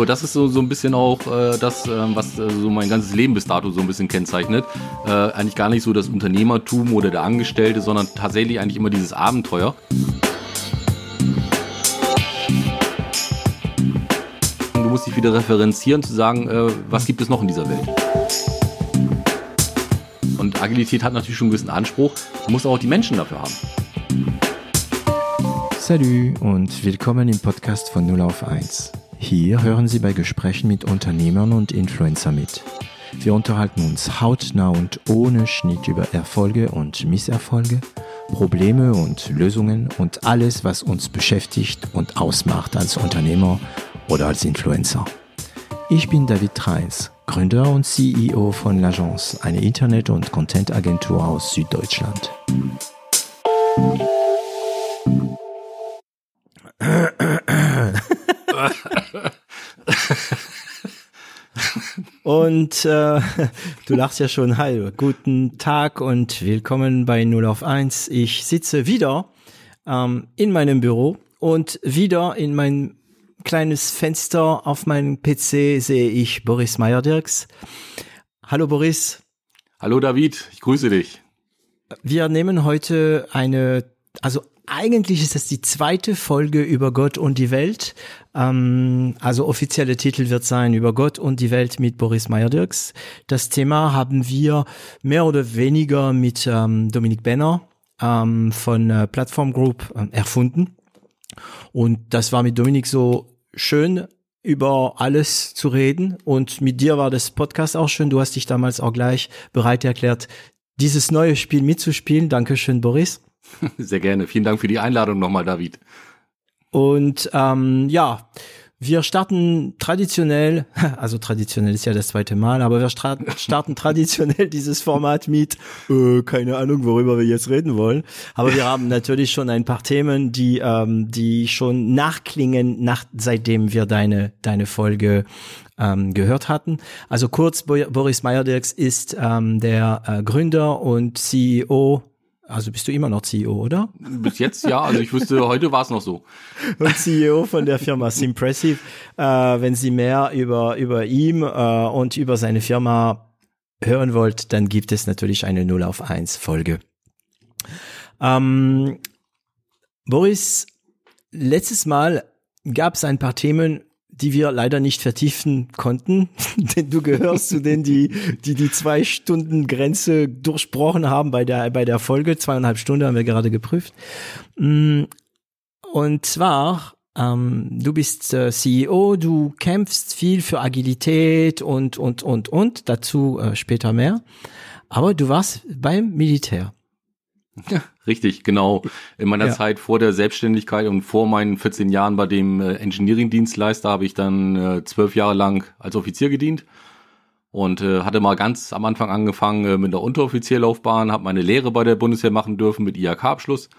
glaube, das ist so, so ein bisschen auch äh, das, äh, was äh, so mein ganzes Leben bis dato so ein bisschen kennzeichnet. Äh, eigentlich gar nicht so das Unternehmertum oder der Angestellte, sondern tatsächlich eigentlich immer dieses Abenteuer. Du musst dich wieder referenzieren, zu sagen, äh, was gibt es noch in dieser Welt. Und Agilität hat natürlich schon einen gewissen Anspruch, du musst auch die Menschen dafür haben. Salut und willkommen im Podcast von 0 auf 1. Hier hören Sie bei Gesprächen mit Unternehmern und Influencer mit. Wir unterhalten uns hautnah und ohne Schnitt über Erfolge und Misserfolge, Probleme und Lösungen und alles, was uns beschäftigt und ausmacht als Unternehmer oder als Influencer. Ich bin David Treis, Gründer und CEO von L'Agence, eine Internet- und Content-Agentur aus Süddeutschland. Und äh, du lachst ja schon, hi, guten Tag und willkommen bei 0 auf 1. Ich sitze wieder ähm, in meinem Büro und wieder in mein kleines Fenster auf meinem PC sehe ich Boris Meyer-Dirks. Hallo Boris. Hallo David, ich grüße dich. Wir nehmen heute eine, also eigentlich ist das die zweite Folge über Gott und die Welt. Ähm, also offizielle Titel wird sein über Gott und die Welt mit Boris Meyer-Dirks. Das Thema haben wir mehr oder weniger mit ähm, Dominik Benner ähm, von äh, Platform Group äh, erfunden. Und das war mit Dominik so schön, über alles zu reden. Und mit dir war das Podcast auch schön. Du hast dich damals auch gleich bereit erklärt, dieses neue Spiel mitzuspielen. Dankeschön, Boris. Sehr gerne. Vielen Dank für die Einladung nochmal, David. Und ähm, ja, wir starten traditionell, also traditionell ist ja das zweite Mal, aber wir starten traditionell dieses Format mit, äh, keine Ahnung, worüber wir jetzt reden wollen. Aber wir haben natürlich schon ein paar Themen, die, ähm, die schon nachklingen, nach, seitdem wir deine, deine Folge ähm, gehört hatten. Also kurz, Boris Meyerdirks ist ähm, der äh, Gründer und CEO also bist du immer noch CEO, oder? Bis jetzt ja, also ich wüsste, heute war es noch so. Und CEO von der Firma Simpressive. Äh, wenn Sie mehr über, über ihm äh, und über seine Firma hören wollt, dann gibt es natürlich eine 0 auf 1 Folge. Ähm, Boris, letztes Mal gab es ein paar Themen, die wir leider nicht vertiefen konnten, denn du gehörst zu denen, die, die die zwei Stunden Grenze durchbrochen haben bei der, bei der Folge. Zweieinhalb Stunden haben wir gerade geprüft. Mm, und zwar, ähm, du bist äh, CEO, du kämpfst viel für Agilität und, und, und, und, dazu äh, später mehr. Aber du warst beim Militär. Ja, richtig, genau. In meiner ja. Zeit vor der Selbstständigkeit und vor meinen 14 Jahren bei dem äh, Engineering-Dienstleister habe ich dann äh, zwölf Jahre lang als Offizier gedient und äh, hatte mal ganz am Anfang angefangen äh, mit der Unteroffizierlaufbahn, habe meine Lehre bei der Bundeswehr machen dürfen mit IHK-Abschluss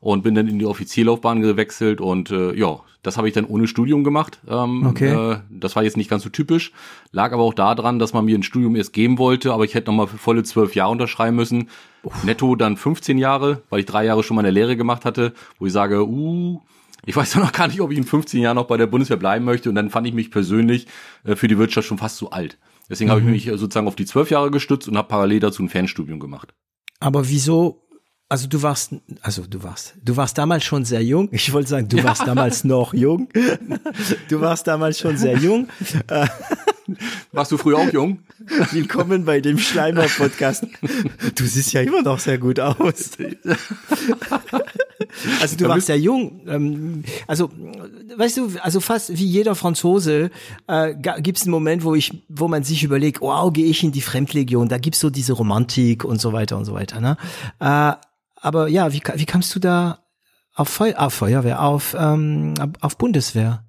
und bin dann in die Offizierlaufbahn gewechselt und äh, ja, das habe ich dann ohne Studium gemacht. Ähm, okay. Äh, das war jetzt nicht ganz so typisch, lag aber auch daran, dass man mir ein Studium erst geben wollte, aber ich hätte nochmal volle zwölf Jahre unterschreiben müssen. Uff. Netto dann 15 Jahre, weil ich drei Jahre schon meine Lehre gemacht hatte, wo ich sage, uh, ich weiß ja noch gar nicht, ob ich in 15 Jahren noch bei der Bundeswehr bleiben möchte. Und dann fand ich mich persönlich äh, für die Wirtschaft schon fast zu alt. Deswegen mhm. habe ich mich äh, sozusagen auf die zwölf Jahre gestützt und habe parallel dazu ein Fernstudium gemacht. Aber wieso also du warst, also du warst, du warst damals schon sehr jung. Ich wollte sagen, du ja. warst damals noch jung. Du warst damals schon sehr jung. Warst du früher auch jung? Willkommen bei dem Schleimer-Podcast. Du siehst ja immer noch sehr gut aus. Also du warst sehr jung. Ähm, also weißt du, also fast wie jeder Franzose äh, gibt es einen Moment, wo ich, wo man sich überlegt, wow, gehe ich in die Fremdlegion? Da gibt's so diese Romantik und so weiter und so weiter. Ne? Äh, aber ja, wie, wie kamst du da auf, Feu auf Feuerwehr, auf, ähm, auf Bundeswehr?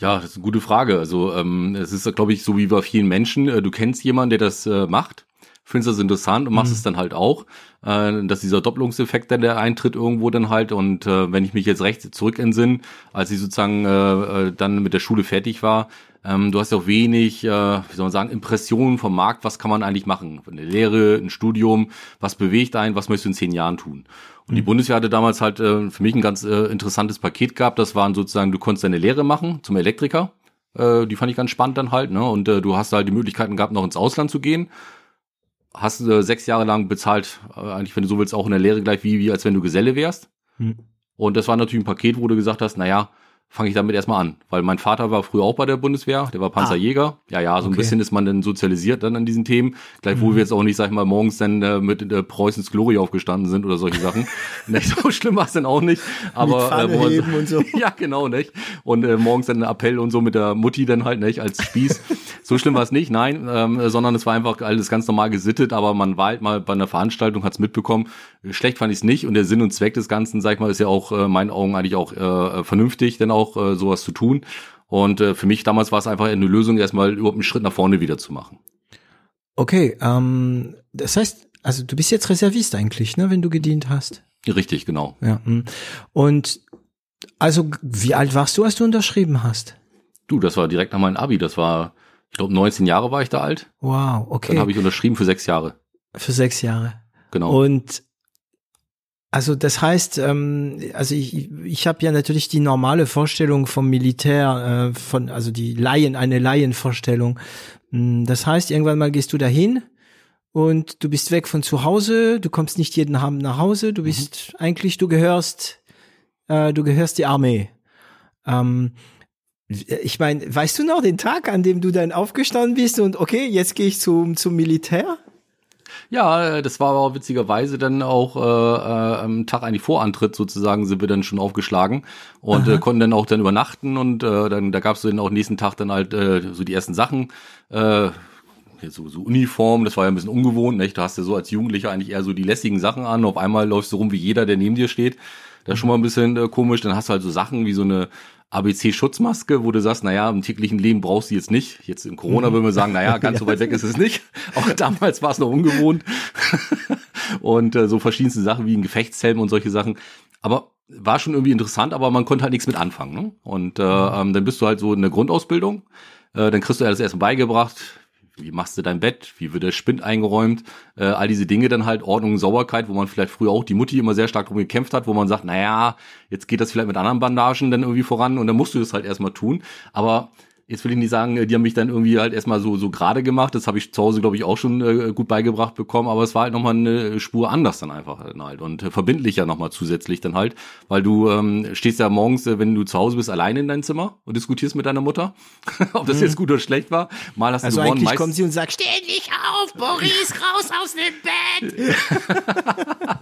Ja, das ist eine gute Frage. Also ähm, es ist, glaube ich, so wie bei vielen Menschen. Äh, du kennst jemanden, der das äh, macht, findest das interessant und machst mhm. es dann halt auch. Äh, dass dieser Doppelungseffekt dann der eintritt irgendwo dann halt. Und äh, wenn ich mich jetzt recht zurück entsinne, als ich sozusagen äh, äh, dann mit der Schule fertig war, ähm, du hast ja auch wenig, äh, wie soll man sagen, Impressionen vom Markt, was kann man eigentlich machen? Eine Lehre, ein Studium, was bewegt einen, was möchtest du in zehn Jahren tun? Und die mhm. Bundeswehr hatte damals halt äh, für mich ein ganz äh, interessantes Paket gehabt. Das waren sozusagen, du konntest deine Lehre machen zum Elektriker. Äh, die fand ich ganz spannend dann halt, ne? Und äh, du hast halt die Möglichkeiten gehabt, noch ins Ausland zu gehen. Hast äh, sechs Jahre lang bezahlt, äh, eigentlich, wenn du so willst, auch in der Lehre gleich wie, wie als wenn du Geselle wärst. Hm. Und das war natürlich ein Paket, wo du gesagt hast, na ja, fange ich damit erstmal an, weil mein Vater war früher auch bei der Bundeswehr, der war Panzerjäger. Ah. Ja, ja, so okay. ein bisschen ist man dann sozialisiert dann an diesen Themen. Gleichwohl mhm. wir jetzt auch nicht, sag ich mal, morgens dann äh, mit äh, Preußens Glory aufgestanden sind oder solche Sachen. nicht so schlimm war es dann auch nicht, aber äh, man, und so. ja, genau, nicht? Und äh, morgens dann ein Appell und so mit der Mutti dann halt, nicht, als Spieß. so schlimm war es nicht, nein, ähm, sondern es war einfach alles ganz normal gesittet, aber man war halt mal bei einer Veranstaltung, hat's mitbekommen. Schlecht fand ich es nicht und der Sinn und Zweck des Ganzen, sag ich mal, ist ja auch äh, meinen Augen eigentlich auch äh, vernünftig, denn auch äh, sowas zu tun. Und äh, für mich damals war es einfach eine Lösung, erstmal überhaupt einen Schritt nach vorne wieder zu machen. Okay, ähm, das heißt, also du bist jetzt Reservist eigentlich, ne, wenn du gedient hast. Richtig, genau. Ja. Hm. Und also, wie alt warst du, als du unterschrieben hast? Du, das war direkt nach meinem Abi. Das war, ich glaube, 19 Jahre war ich da alt. Wow, okay. Dann habe ich unterschrieben für sechs Jahre. Für sechs Jahre. Genau. Und also das heißt, ähm, also ich, ich habe ja natürlich die normale Vorstellung vom Militär, äh, von also die Laien, eine Laienvorstellung. Hm, das heißt, irgendwann mal gehst du dahin und du bist weg von zu Hause, du kommst nicht jeden Abend nach Hause, du bist mhm. eigentlich, du gehörst, äh, du gehörst die Armee. Ähm, ich meine, weißt du noch den Tag, an dem du dann aufgestanden bist und okay, jetzt gehe ich zum zum Militär? Ja, das war aber witzigerweise dann auch äh, äh, am Tag eigentlich vor Antritt sozusagen sind wir dann schon aufgeschlagen und äh, konnten dann auch dann übernachten und äh, dann da gab es dann auch nächsten Tag dann halt äh, so die ersten Sachen. Äh, so, so Uniform, das war ja ein bisschen ungewohnt, nicht? Du hast ja so als Jugendlicher eigentlich eher so die lässigen Sachen an, auf einmal läufst du rum wie jeder, der neben dir steht. Das ist schon mal ein bisschen äh, komisch. Dann hast du halt so Sachen wie so eine ABC-Schutzmaske, wo du sagst, naja, im täglichen Leben brauchst du jetzt nicht. Jetzt in Corona würden wir sagen, naja, ganz so weit weg ist es nicht. Auch damals war es noch ungewohnt. und äh, so verschiedenste Sachen wie ein Gefechtshelm und solche Sachen. Aber war schon irgendwie interessant, aber man konnte halt nichts mit anfangen. Ne? Und äh, ähm, dann bist du halt so in der Grundausbildung. Äh, dann kriegst du alles erstmal beigebracht, wie machst du dein Bett, wie wird der Spind eingeräumt, äh, all diese Dinge dann halt, Ordnung, Sauberkeit, wo man vielleicht früher auch die Mutti immer sehr stark drum gekämpft hat, wo man sagt, naja, jetzt geht das vielleicht mit anderen Bandagen dann irgendwie voran und dann musst du das halt erstmal tun. Aber jetzt will ich nicht sagen, die haben mich dann irgendwie halt erstmal so so gerade gemacht. Das habe ich zu Hause, glaube ich, auch schon äh, gut beigebracht bekommen. Aber es war halt nochmal eine Spur anders dann einfach halt und äh, verbindlicher nochmal zusätzlich dann halt, weil du ähm, stehst ja morgens, äh, wenn du zu Hause bist, alleine in deinem Zimmer und diskutierst mit deiner Mutter, ob das mhm. jetzt gut oder schlecht war. Mal hast also du gewonnen. Eigentlich kommt sie und sagt, steh dich auf, Boris, raus aus dem Bett.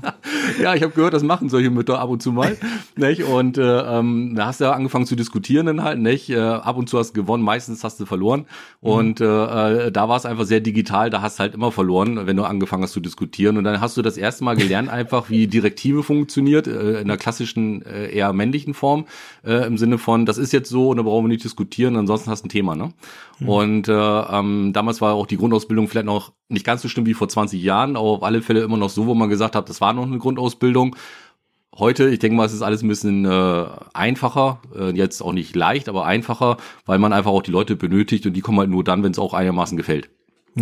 ja, ich habe gehört, das machen solche Mütter ab und zu mal, nicht? Und äh, ähm, da hast du ja angefangen zu diskutieren dann halt, nicht? Äh, ab und zu hast du gewonnen meistens hast du verloren. Und mhm. äh, da war es einfach sehr digital, da hast du halt immer verloren, wenn du angefangen hast zu diskutieren. Und dann hast du das erste Mal gelernt, einfach wie Direktive funktioniert, äh, in der klassischen, äh, eher männlichen Form, äh, im Sinne von, das ist jetzt so und da brauchen wir nicht diskutieren, ansonsten hast du ein Thema. Ne? Mhm. Und äh, ähm, damals war auch die Grundausbildung vielleicht noch nicht ganz so schlimm wie vor 20 Jahren, aber auf alle Fälle immer noch so, wo man gesagt hat, das war noch eine Grundausbildung heute, ich denke mal, es ist alles ein bisschen äh, einfacher, äh, jetzt auch nicht leicht, aber einfacher, weil man einfach auch die Leute benötigt und die kommen halt nur dann, wenn es auch einigermaßen gefällt.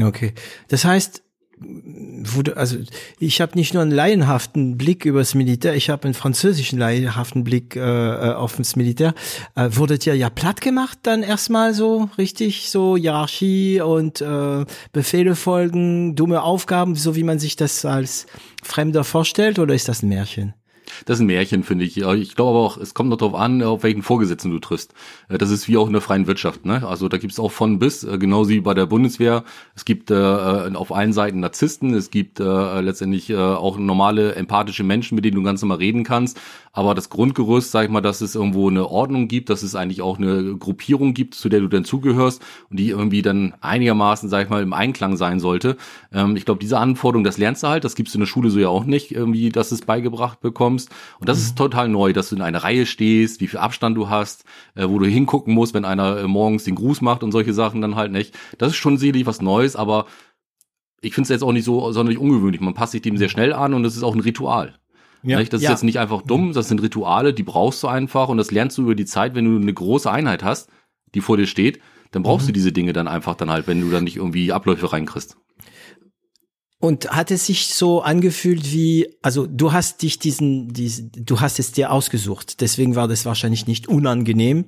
Okay. Das heißt, wurde, also ich habe nicht nur einen laienhaften Blick übers Militär, ich habe einen französischen laienhaften Blick äh, äh auf das Militär. Äh, wurdet ihr ja platt gemacht dann erstmal so richtig, so Hierarchie und äh, Befehle folgen, dumme Aufgaben, so wie man sich das als Fremder vorstellt, oder ist das ein Märchen? Das ist ein Märchen, finde ich. Ich glaube aber auch, es kommt noch darauf an, auf welchen Vorgesetzten du triffst. Äh, das ist wie auch in der freien Wirtschaft. Ne? Also da gibt es auch von bis, äh, genauso wie bei der Bundeswehr. Es gibt äh, auf allen Seiten Narzissten, es gibt äh, letztendlich äh, auch normale, empathische Menschen, mit denen du ganz normal reden kannst. Aber das Grundgerüst, sag ich mal, dass es irgendwo eine Ordnung gibt, dass es eigentlich auch eine Gruppierung gibt, zu der du dann zugehörst und die irgendwie dann einigermaßen, sag ich mal, im Einklang sein sollte. Ähm, ich glaube, diese Anforderung, das lernst du halt, das gibst du in der Schule so ja auch nicht, irgendwie, dass es beigebracht bekommst. Und das mhm. ist total neu, dass du in einer Reihe stehst, wie viel Abstand du hast, äh, wo du hingucken musst, wenn einer äh, morgens den Gruß macht und solche Sachen dann halt nicht. Das ist schon sicherlich was Neues, aber ich finde es jetzt auch nicht so sonderlich ungewöhnlich. Man passt sich dem sehr schnell an und es ist auch ein Ritual. Ja, nicht? Das ja. ist jetzt nicht einfach dumm, das sind Rituale, die brauchst du einfach und das lernst du über die Zeit, wenn du eine große Einheit hast, die vor dir steht, dann brauchst mhm. du diese Dinge dann einfach dann halt, wenn du dann nicht irgendwie Abläufe reinkriegst. Und hat es sich so angefühlt wie, also du hast dich diesen, diesen, du hast es dir ausgesucht, deswegen war das wahrscheinlich nicht unangenehm.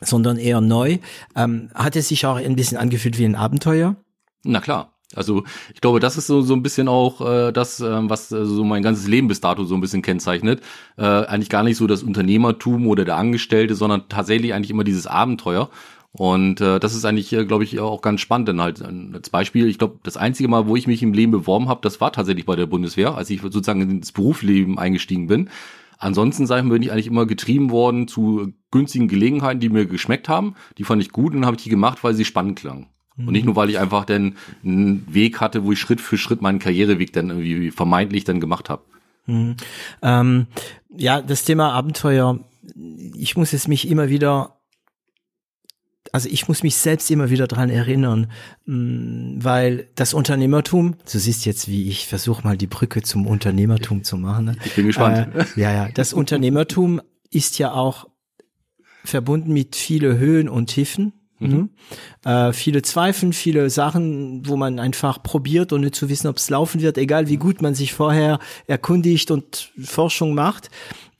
sondern eher neu. Ähm, hat es sich auch ein bisschen angefühlt wie ein Abenteuer? Na klar. Also ich glaube, das ist so so ein bisschen auch äh, das, äh, was äh, so mein ganzes Leben bis dato so ein bisschen kennzeichnet. Äh, eigentlich gar nicht so das Unternehmertum oder der Angestellte, sondern tatsächlich eigentlich immer dieses Abenteuer. Und äh, das ist eigentlich, äh, glaube ich, auch ganz spannend. Denn halt als Beispiel, ich glaube, das einzige Mal, wo ich mich im Leben beworben habe, das war tatsächlich bei der Bundeswehr, als ich sozusagen ins Berufsleben eingestiegen bin. Ansonsten, sag ich mal, bin ich eigentlich immer getrieben worden zu günstigen Gelegenheiten, die mir geschmeckt haben. Die fand ich gut und dann habe ich die gemacht, weil sie spannend klangen. Mhm. Und nicht nur, weil ich einfach dann einen Weg hatte, wo ich Schritt für Schritt meinen Karriereweg dann irgendwie vermeintlich dann gemacht habe. Mhm. Ähm, ja, das Thema Abenteuer, ich muss es mich immer wieder also ich muss mich selbst immer wieder dran erinnern, mm, weil das Unternehmertum, du siehst jetzt, wie ich versuche mal die Brücke zum Unternehmertum zu machen. Ne? Ich bin gespannt. Äh, ja, ja, das Unternehmertum ist ja auch verbunden mit viele Höhen und Tiefen. Mhm. Äh, viele Zweifel, viele Sachen, wo man einfach probiert, ohne zu wissen, ob es laufen wird, egal wie gut man sich vorher erkundigt und Forschung macht.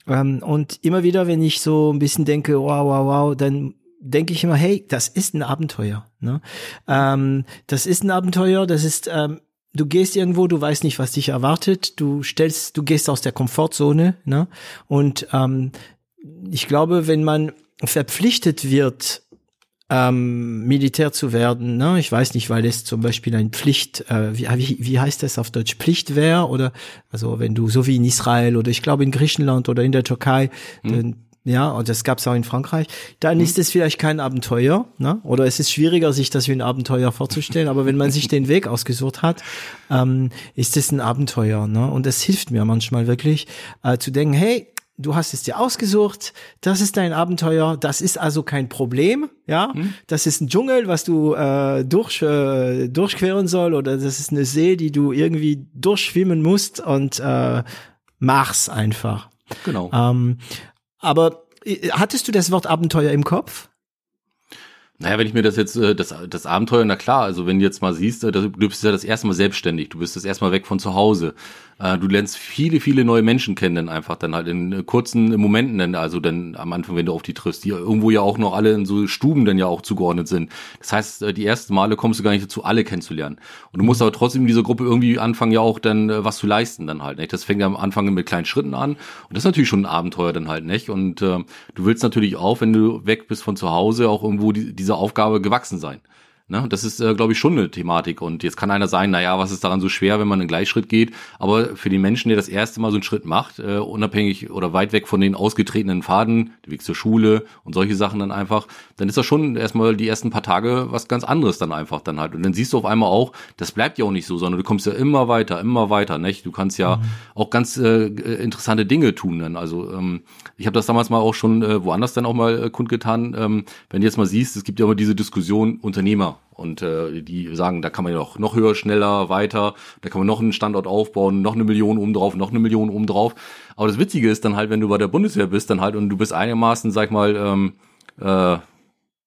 Ähm, und immer wieder, wenn ich so ein bisschen denke, wow, wow, wow, dann denke ich immer, hey, das ist ein Abenteuer. Ne? Ähm, das ist ein Abenteuer, das ist, ähm, du gehst irgendwo, du weißt nicht, was dich erwartet, du stellst, du gehst aus der Komfortzone, ne? Und ähm, ich glaube, wenn man verpflichtet wird, ähm, Militär zu werden, ne? Ich weiß nicht, weil es zum Beispiel ein Pflicht, äh, wie, wie, wie heißt das auf Deutsch, Pflichtwehr oder also wenn du so wie in Israel oder ich glaube in Griechenland oder in der Türkei, hm. Ja, und das gab's auch in Frankreich, dann mhm. ist es vielleicht kein Abenteuer, ne? oder es ist schwieriger, sich das wie ein Abenteuer vorzustellen, aber wenn man sich den Weg ausgesucht hat, ähm, ist es ein Abenteuer. Ne? Und das hilft mir manchmal wirklich, äh, zu denken, hey, du hast es dir ausgesucht, das ist dein Abenteuer, das ist also kein Problem, ja, mhm. das ist ein Dschungel, was du äh, durch, äh, durchqueren soll oder das ist eine See, die du irgendwie durchschwimmen musst und äh, mach's einfach. Genau. Ähm, aber äh, hattest du das Wort Abenteuer im Kopf? Naja, wenn ich mir das jetzt, äh, das, das Abenteuer, na klar, also wenn du jetzt mal siehst, äh, du bist ja das erste Mal selbstständig, du bist das erste Mal weg von zu Hause. Äh, du lernst viele, viele neue Menschen kennen dann einfach dann halt in äh, kurzen Momenten dann, also dann am Anfang, wenn du auf die triffst, die irgendwo ja auch noch alle in so Stuben dann ja auch zugeordnet sind. Das heißt, äh, die ersten Male kommst du gar nicht dazu, alle kennenzulernen. Und du musst aber trotzdem in dieser Gruppe irgendwie anfangen, ja auch dann was zu leisten dann halt. Nicht? Das fängt ja am Anfang mit kleinen Schritten an. Und das ist natürlich schon ein Abenteuer dann halt, nicht? Und äh, du willst natürlich auch, wenn du weg bist von zu Hause, auch irgendwo die, dieser Aufgabe gewachsen sein. Ne? Das ist, äh, glaube ich, schon eine Thematik. Und jetzt kann einer sagen, naja, was ist daran so schwer, wenn man einen Gleichschritt geht? Aber für den Menschen, der das erste Mal so einen Schritt macht, äh, unabhängig oder weit weg von den ausgetretenen Faden, der Weg zur Schule und solche Sachen dann einfach, dann ist das schon erstmal die ersten paar Tage was ganz anderes dann einfach dann halt. Und dann siehst du auf einmal auch, das bleibt ja auch nicht so, sondern du kommst ja immer weiter, immer weiter. Nicht? Du kannst ja mhm. auch ganz äh, interessante Dinge tun. Dann. Also ähm, ich habe das damals mal auch schon äh, woanders dann auch mal äh, kundgetan. Ähm, wenn du jetzt mal siehst, es gibt ja immer diese Diskussion Unternehmer und äh, die sagen, da kann man ja noch, noch höher, schneller, weiter, da kann man noch einen Standort aufbauen, noch eine Million oben noch eine Million oben. Aber das Witzige ist dann halt, wenn du bei der Bundeswehr bist, dann halt und du bist einigermaßen, sag ich mal, ähm, äh,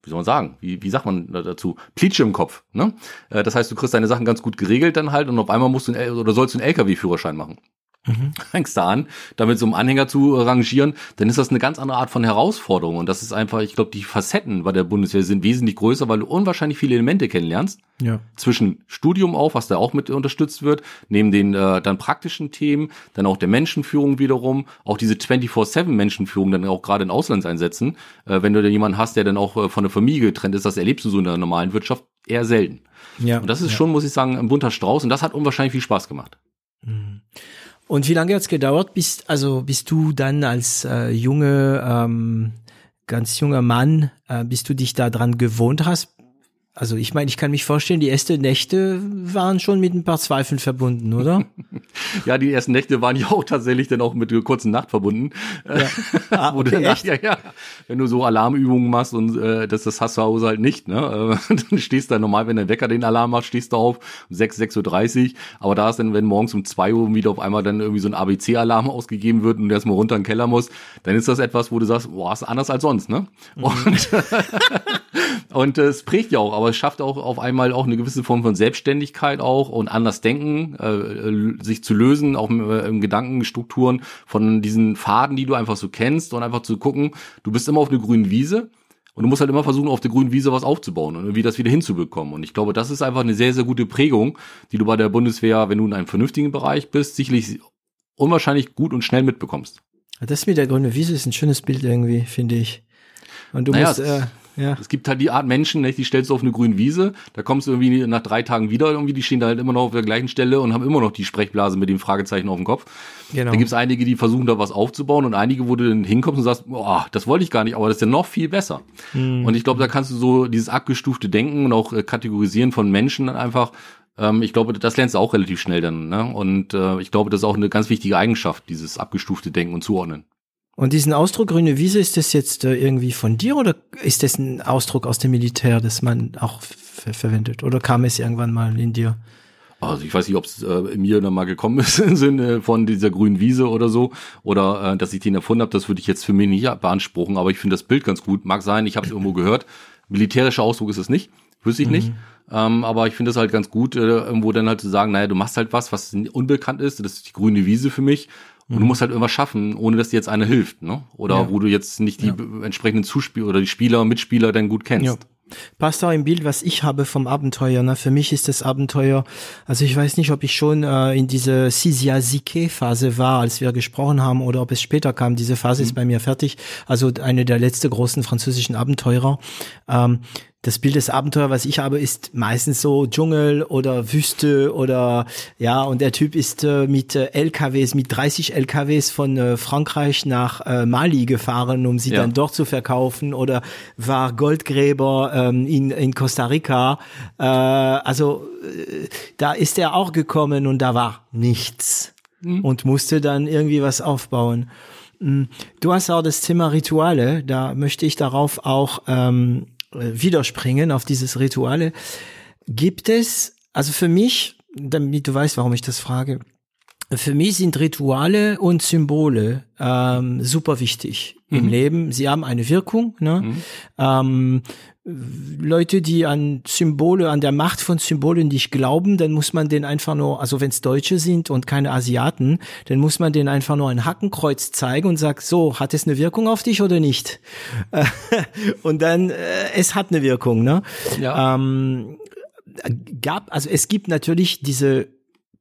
wie soll man sagen, wie, wie sagt man dazu, Plitsche im Kopf. Ne? Äh, das heißt, du kriegst deine Sachen ganz gut geregelt dann halt und auf einmal musst du einen, oder sollst du einen LKW-Führerschein machen mhm. fängst da an, damit so einem Anhänger zu rangieren, dann ist das eine ganz andere Art von Herausforderung. Und das ist einfach, ich glaube, die Facetten bei der Bundeswehr sind wesentlich größer, weil du unwahrscheinlich viele Elemente kennenlernst. Ja. Zwischen Studium auch, was da auch mit unterstützt wird, neben den äh, dann praktischen Themen, dann auch der Menschenführung wiederum, auch diese 24-7 Menschenführung dann auch gerade in Auslandseinsätzen. Äh, wenn du da jemanden hast, der dann auch äh, von der Familie getrennt ist, das erlebst du so in der normalen Wirtschaft eher selten. Ja. Und das ist ja. schon, muss ich sagen, ein bunter Strauß und das hat unwahrscheinlich viel Spaß gemacht. Und wie lange hat's gedauert, bis also bist du dann als äh, junge ähm, ganz junger Mann, äh, bis du dich da dran gewohnt hast, also ich meine, ich kann mich vorstellen, die ersten Nächte waren schon mit ein paar Zweifeln verbunden, oder? ja, die ersten Nächte waren ja auch tatsächlich dann auch mit einer kurzen Nacht verbunden. Ja. Ah, okay, du Nacht, ja, ja, wenn du so Alarmübungen machst und äh, das, das hast du Hause halt nicht, ne? Äh, dann stehst du dann normal, wenn der Wecker den Alarm macht, stehst du auf um 6, 6.30 Uhr. Aber da ist dann, wenn morgens um 2 Uhr wieder auf einmal dann irgendwie so ein ABC-Alarm ausgegeben wird und du erstmal runter in den Keller musst, dann ist das etwas, wo du sagst, boah, ist anders als sonst, ne? Mhm. Und, und äh, es prägt ja auch, aber aber es schafft auch auf einmal auch eine gewisse Form von Selbstständigkeit auch und anders denken, äh, sich zu lösen, auch im, äh, im Gedankenstrukturen von diesen Faden, die du einfach so kennst und einfach zu gucken, du bist immer auf einer grünen Wiese Und du musst halt immer versuchen, auf der grünen Wiese was aufzubauen und irgendwie das wieder hinzubekommen. Und ich glaube, das ist einfach eine sehr, sehr gute Prägung, die du bei der Bundeswehr, wenn du in einem vernünftigen Bereich bist, sicherlich unwahrscheinlich gut und schnell mitbekommst. Das mit der grünen Wiese ist ein schönes Bild irgendwie, finde ich. Und du naja, musst, äh, ja. Es gibt halt die Art Menschen, nicht, die stellst du auf eine grüne Wiese, da kommst du irgendwie nach drei Tagen wieder, irgendwie, die stehen da halt immer noch auf der gleichen Stelle und haben immer noch die Sprechblase mit dem Fragezeichen auf dem Kopf. Genau. Dann gibt es einige, die versuchen da was aufzubauen und einige, wo du dann hinkommst und sagst, boah, das wollte ich gar nicht, aber das ist ja noch viel besser. Mhm. Und ich glaube, da kannst du so dieses abgestufte Denken und auch äh, Kategorisieren von Menschen dann einfach ähm, ich glaube, das lernst du auch relativ schnell dann. Ne? Und äh, ich glaube, das ist auch eine ganz wichtige Eigenschaft, dieses abgestufte Denken und Zuordnen. Und diesen Ausdruck grüne Wiese, ist das jetzt äh, irgendwie von dir oder ist das ein Ausdruck aus dem Militär, das man auch verwendet? Oder kam es irgendwann mal in dir? Also ich weiß nicht, ob es äh, mir dann mal gekommen ist im Sinne von dieser grünen Wiese oder so oder äh, dass ich den erfunden habe, das würde ich jetzt für mich nicht beanspruchen, aber ich finde das Bild ganz gut. Mag sein, ich habe es irgendwo gehört. Militärischer Ausdruck ist es nicht, wüsste ich mhm. nicht. Ähm, aber ich finde es halt ganz gut, äh, irgendwo dann halt zu sagen, naja, du machst halt was, was unbekannt ist, das ist die grüne Wiese für mich und du musst halt irgendwas schaffen, ohne dass dir jetzt einer hilft, ne? Oder ja. wo du jetzt nicht die ja. entsprechenden Zuspieler oder die Spieler Mitspieler dann gut kennst. Ja. Passt auch im Bild, was ich habe vom Abenteuer. Ne? Für mich ist das Abenteuer, also ich weiß nicht, ob ich schon äh, in diese Sisia Phase war, als wir gesprochen haben, oder ob es später kam. Diese Phase mhm. ist bei mir fertig. Also eine der letzten großen französischen Abenteurer. Ähm, das Bild des Abenteuers, was ich habe, ist meistens so Dschungel oder Wüste oder ja, und der Typ ist äh, mit äh, LKWs, mit 30 LKWs von äh, Frankreich nach äh, Mali gefahren, um sie ja. dann dort zu verkaufen oder war Goldgräber ähm, in, in Costa Rica. Äh, also äh, da ist er auch gekommen und da war nichts mhm. und musste dann irgendwie was aufbauen. Hm, du hast auch das Thema Rituale, da möchte ich darauf auch ähm, äh, widerspringen auf dieses Rituale. Gibt es, also für mich, damit du weißt, warum ich das frage, für mich sind Rituale und Symbole ähm, super wichtig mhm. im Leben. Sie haben eine Wirkung. Ne? Mhm. Ähm, Leute, die an Symbole, an der Macht von Symbolen nicht glauben, dann muss man den einfach nur, also wenn es Deutsche sind und keine Asiaten, dann muss man denen einfach nur ein Hackenkreuz zeigen und sagt, so, hat es eine Wirkung auf dich oder nicht? und dann, äh, es hat eine Wirkung, ne? Ja. Ähm, gab, also es gibt natürlich diese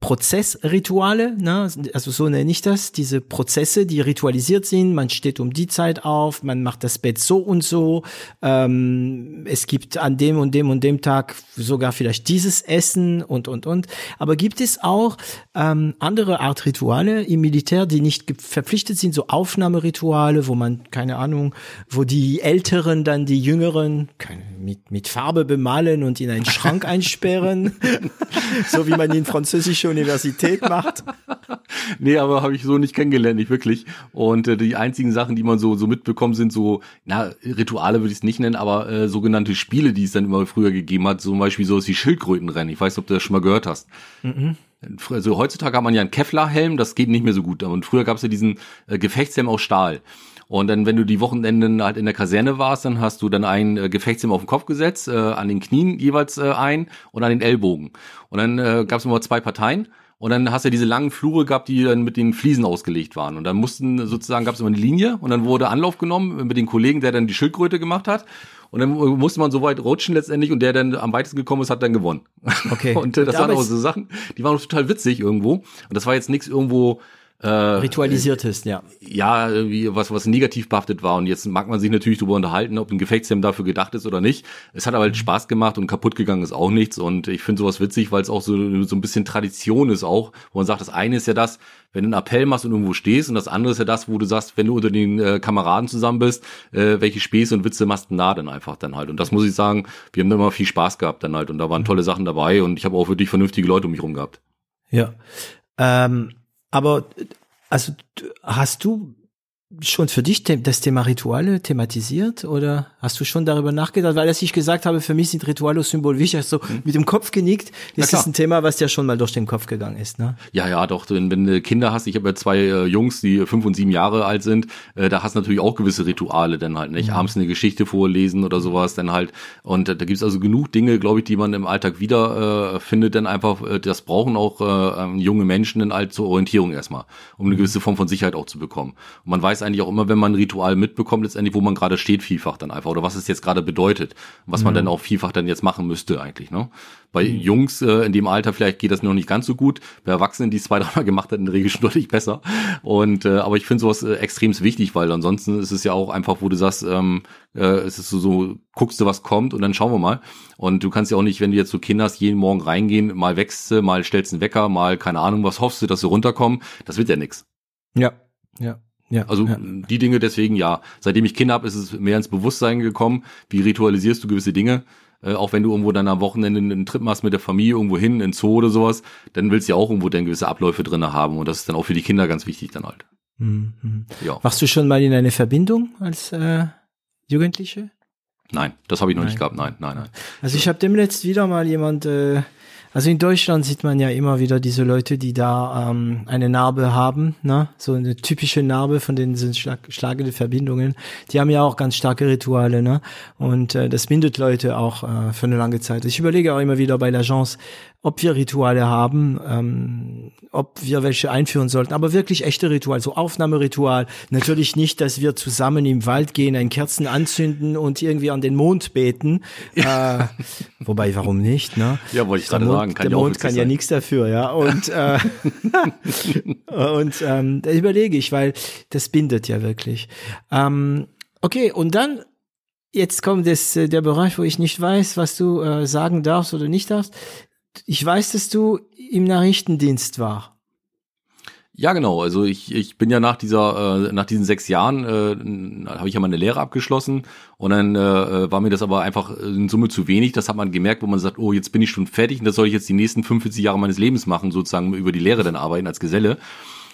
Prozessrituale, ne? also so nenne ich das, diese Prozesse, die ritualisiert sind. Man steht um die Zeit auf, man macht das Bett so und so. Ähm, es gibt an dem und dem und dem Tag sogar vielleicht dieses Essen und und und. Aber gibt es auch ähm, andere Art Rituale im Militär, die nicht verpflichtet sind, so Aufnahmerituale, wo man keine Ahnung, wo die Älteren dann die Jüngeren keine, mit mit Farbe bemalen und in einen Schrank einsperren, so wie man in französische Universität macht. nee, aber habe ich so nicht kennengelernt, nicht wirklich. Und äh, die einzigen Sachen, die man so so mitbekommen, sind so, na, Rituale würde ich es nicht nennen, aber äh, sogenannte Spiele, die es dann immer früher gegeben hat, zum Beispiel so wie Schildkrötenrennen. Ich weiß nicht, ob du das schon mal gehört hast. Mhm. Also heutzutage hat man ja einen Kevlar-Helm, das geht nicht mehr so gut. Und früher gab es ja diesen äh, Gefechtshelm aus Stahl. Und dann, wenn du die Wochenenden halt in der Kaserne warst, dann hast du dann ein äh, Gefechtshelm auf den Kopf gesetzt, äh, an den Knien jeweils äh, ein und an den Ellbogen. Und dann äh, gab es immer zwei Parteien. Und dann hast du diese langen Flure gehabt, die dann mit den Fliesen ausgelegt waren. Und dann mussten sozusagen gab es immer eine Linie und dann wurde Anlauf genommen mit den Kollegen, der dann die Schildkröte gemacht hat. Und dann musste man so weit rutschen letztendlich und der dann am weitesten gekommen ist, hat dann gewonnen. Okay. und äh, das waren auch so Sachen, die waren total witzig irgendwo. Und das war jetzt nichts irgendwo äh, Ritualisiertes, ja. Ja, wie was was negativ behaftet war und jetzt mag man sich natürlich darüber unterhalten, ob ein Gefechtshemd dafür gedacht ist oder nicht. Es hat aber halt Spaß gemacht und kaputt gegangen ist auch nichts und ich finde sowas witzig, weil es auch so so ein bisschen Tradition ist auch, wo man sagt, das eine ist ja das, wenn du einen Appell machst und irgendwo stehst und das andere ist ja das, wo du sagst, wenn du unter den äh, Kameraden zusammen bist, äh, welche Späße und Witze machst du da denn einfach dann halt und das muss ich sagen, wir haben da immer viel Spaß gehabt dann halt und da waren tolle Sachen dabei und ich habe auch wirklich vernünftige Leute um mich rum gehabt. Ja. Ähm aber also hast du schon für dich das Thema Rituale thematisiert oder hast du schon darüber nachgedacht? Weil als ich gesagt habe, für mich sind Rituale Symbol wichtig, so mhm. mit dem Kopf genickt, ist das ein Thema, was dir schon mal durch den Kopf gegangen ist, ne? Ja, ja, doch. Wenn, wenn du Kinder hast, ich habe ja zwei äh, Jungs, die fünf und sieben Jahre alt sind, äh, da hast du natürlich auch gewisse Rituale dann halt, nicht? Mhm. Abends eine Geschichte vorlesen oder sowas dann halt. Und äh, da gibt's also genug Dinge, glaube ich, die man im Alltag wieder äh, findet, dann einfach, äh, das brauchen auch äh, ähm, junge Menschen dann halt zur Orientierung erstmal, um eine mhm. gewisse Form von Sicherheit auch zu bekommen. Und man weiß eigentlich auch immer, wenn man ein Ritual mitbekommt, letztendlich, wo man gerade steht, vielfach dann einfach oder was es jetzt gerade bedeutet, was mhm. man dann auch vielfach dann jetzt machen müsste eigentlich. Ne? Bei mhm. Jungs äh, in dem Alter vielleicht geht das noch nicht ganz so gut. Bei Erwachsenen, die es zwei, dreimal gemacht hat, in der Regel schon deutlich besser. Und äh, aber ich finde sowas äh, extrem wichtig, weil ansonsten ist es ja auch einfach, wo du sagst, ähm, äh, es ist so, so, guckst du, was kommt und dann schauen wir mal. Und du kannst ja auch nicht, wenn du jetzt so Kinder hast, jeden Morgen reingehen, mal wächst du, mal stellst einen Wecker, mal keine Ahnung, was hoffst du, dass sie runterkommen. Das wird ja nix. Ja, ja. Ja, also ja. die Dinge deswegen ja. Seitdem ich Kinder habe, ist es mehr ins Bewusstsein gekommen. Wie ritualisierst du gewisse Dinge? Äh, auch wenn du irgendwo dann am Wochenende einen Trip machst mit der Familie irgendwo hin, in Zoo oder sowas, dann willst du ja auch irgendwo dann gewisse Abläufe drinne haben und das ist dann auch für die Kinder ganz wichtig dann halt. Mhm. Ja. Warst du schon mal in eine Verbindung als äh, Jugendliche? Nein, das habe ich noch nein. nicht gehabt. Nein, nein, nein. Also ich habe demnächst wieder mal jemand äh, also in Deutschland sieht man ja immer wieder diese Leute, die da ähm, eine Narbe haben, ne? so eine typische Narbe von den schlag schlagende Verbindungen. Die haben ja auch ganz starke Rituale, ne? Und äh, das bindet Leute auch äh, für eine lange Zeit. Ich überlege auch immer wieder bei l'Agence, ob wir Rituale haben, ähm, ob wir welche einführen sollten, aber wirklich echte Ritual, so Aufnahmeritual. Natürlich nicht, dass wir zusammen im Wald gehen, ein Kerzen anzünden und irgendwie an den Mond beten. äh, wobei, warum nicht? Ne? Ja, wollte ich gerade sagen. Kann der Mond kann ja nichts dafür, ja. Und äh, und ähm, da überlege ich, weil das bindet ja wirklich. Ähm, okay, und dann Jetzt kommt das, äh, der Bereich, wo ich nicht weiß, was du äh, sagen darfst oder nicht darfst ich weiß, dass du im Nachrichtendienst war. Ja, genau. Also ich, ich bin ja nach dieser, äh, nach diesen sechs Jahren äh, habe ich ja meine Lehre abgeschlossen und dann äh, war mir das aber einfach in Summe zu wenig. Das hat man gemerkt, wo man sagt, oh, jetzt bin ich schon fertig und das soll ich jetzt die nächsten 45 Jahre meines Lebens machen, sozusagen über die Lehre dann arbeiten als Geselle.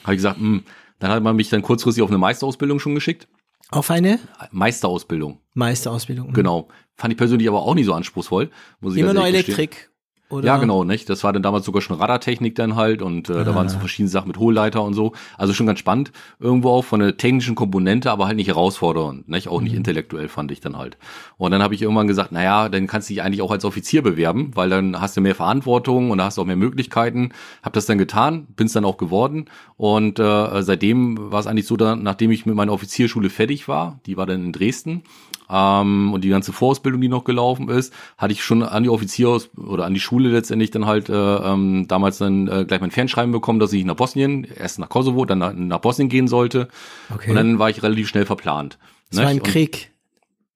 Habe ich gesagt, mh, hm, dann hat man mich dann kurzfristig auf eine Meisterausbildung schon geschickt. Auf eine? Meisterausbildung. Meisterausbildung. Mhm. Genau. Fand ich persönlich aber auch nicht so anspruchsvoll. Muss ich Immer noch Elektrik. Oder? Ja, genau, nicht? Das war dann damals sogar schon Radartechnik dann halt und äh, ah. da waren so verschiedene Sachen mit Hohlleiter und so. Also schon ganz spannend irgendwo auch von der technischen Komponente, aber halt nicht herausfordernd, nicht? Auch nicht mhm. intellektuell fand ich dann halt. Und dann habe ich irgendwann gesagt, naja, dann kannst du dich eigentlich auch als Offizier bewerben, weil dann hast du mehr Verantwortung und da hast du auch mehr Möglichkeiten. Hab das dann getan, bin's dann auch geworden und äh, seitdem war es eigentlich so, dann, nachdem ich mit meiner Offizierschule fertig war, die war dann in Dresden, ähm, und die ganze Vorausbildung, die noch gelaufen ist, hatte ich schon an die Offizieraus oder an die Schule letztendlich dann halt äh, ähm, damals dann äh, gleich mein Fernschreiben bekommen, dass ich nach Bosnien, erst nach Kosovo, dann nach, nach Bosnien gehen sollte. Okay. Und dann war ich relativ schnell verplant. Das war im Krieg.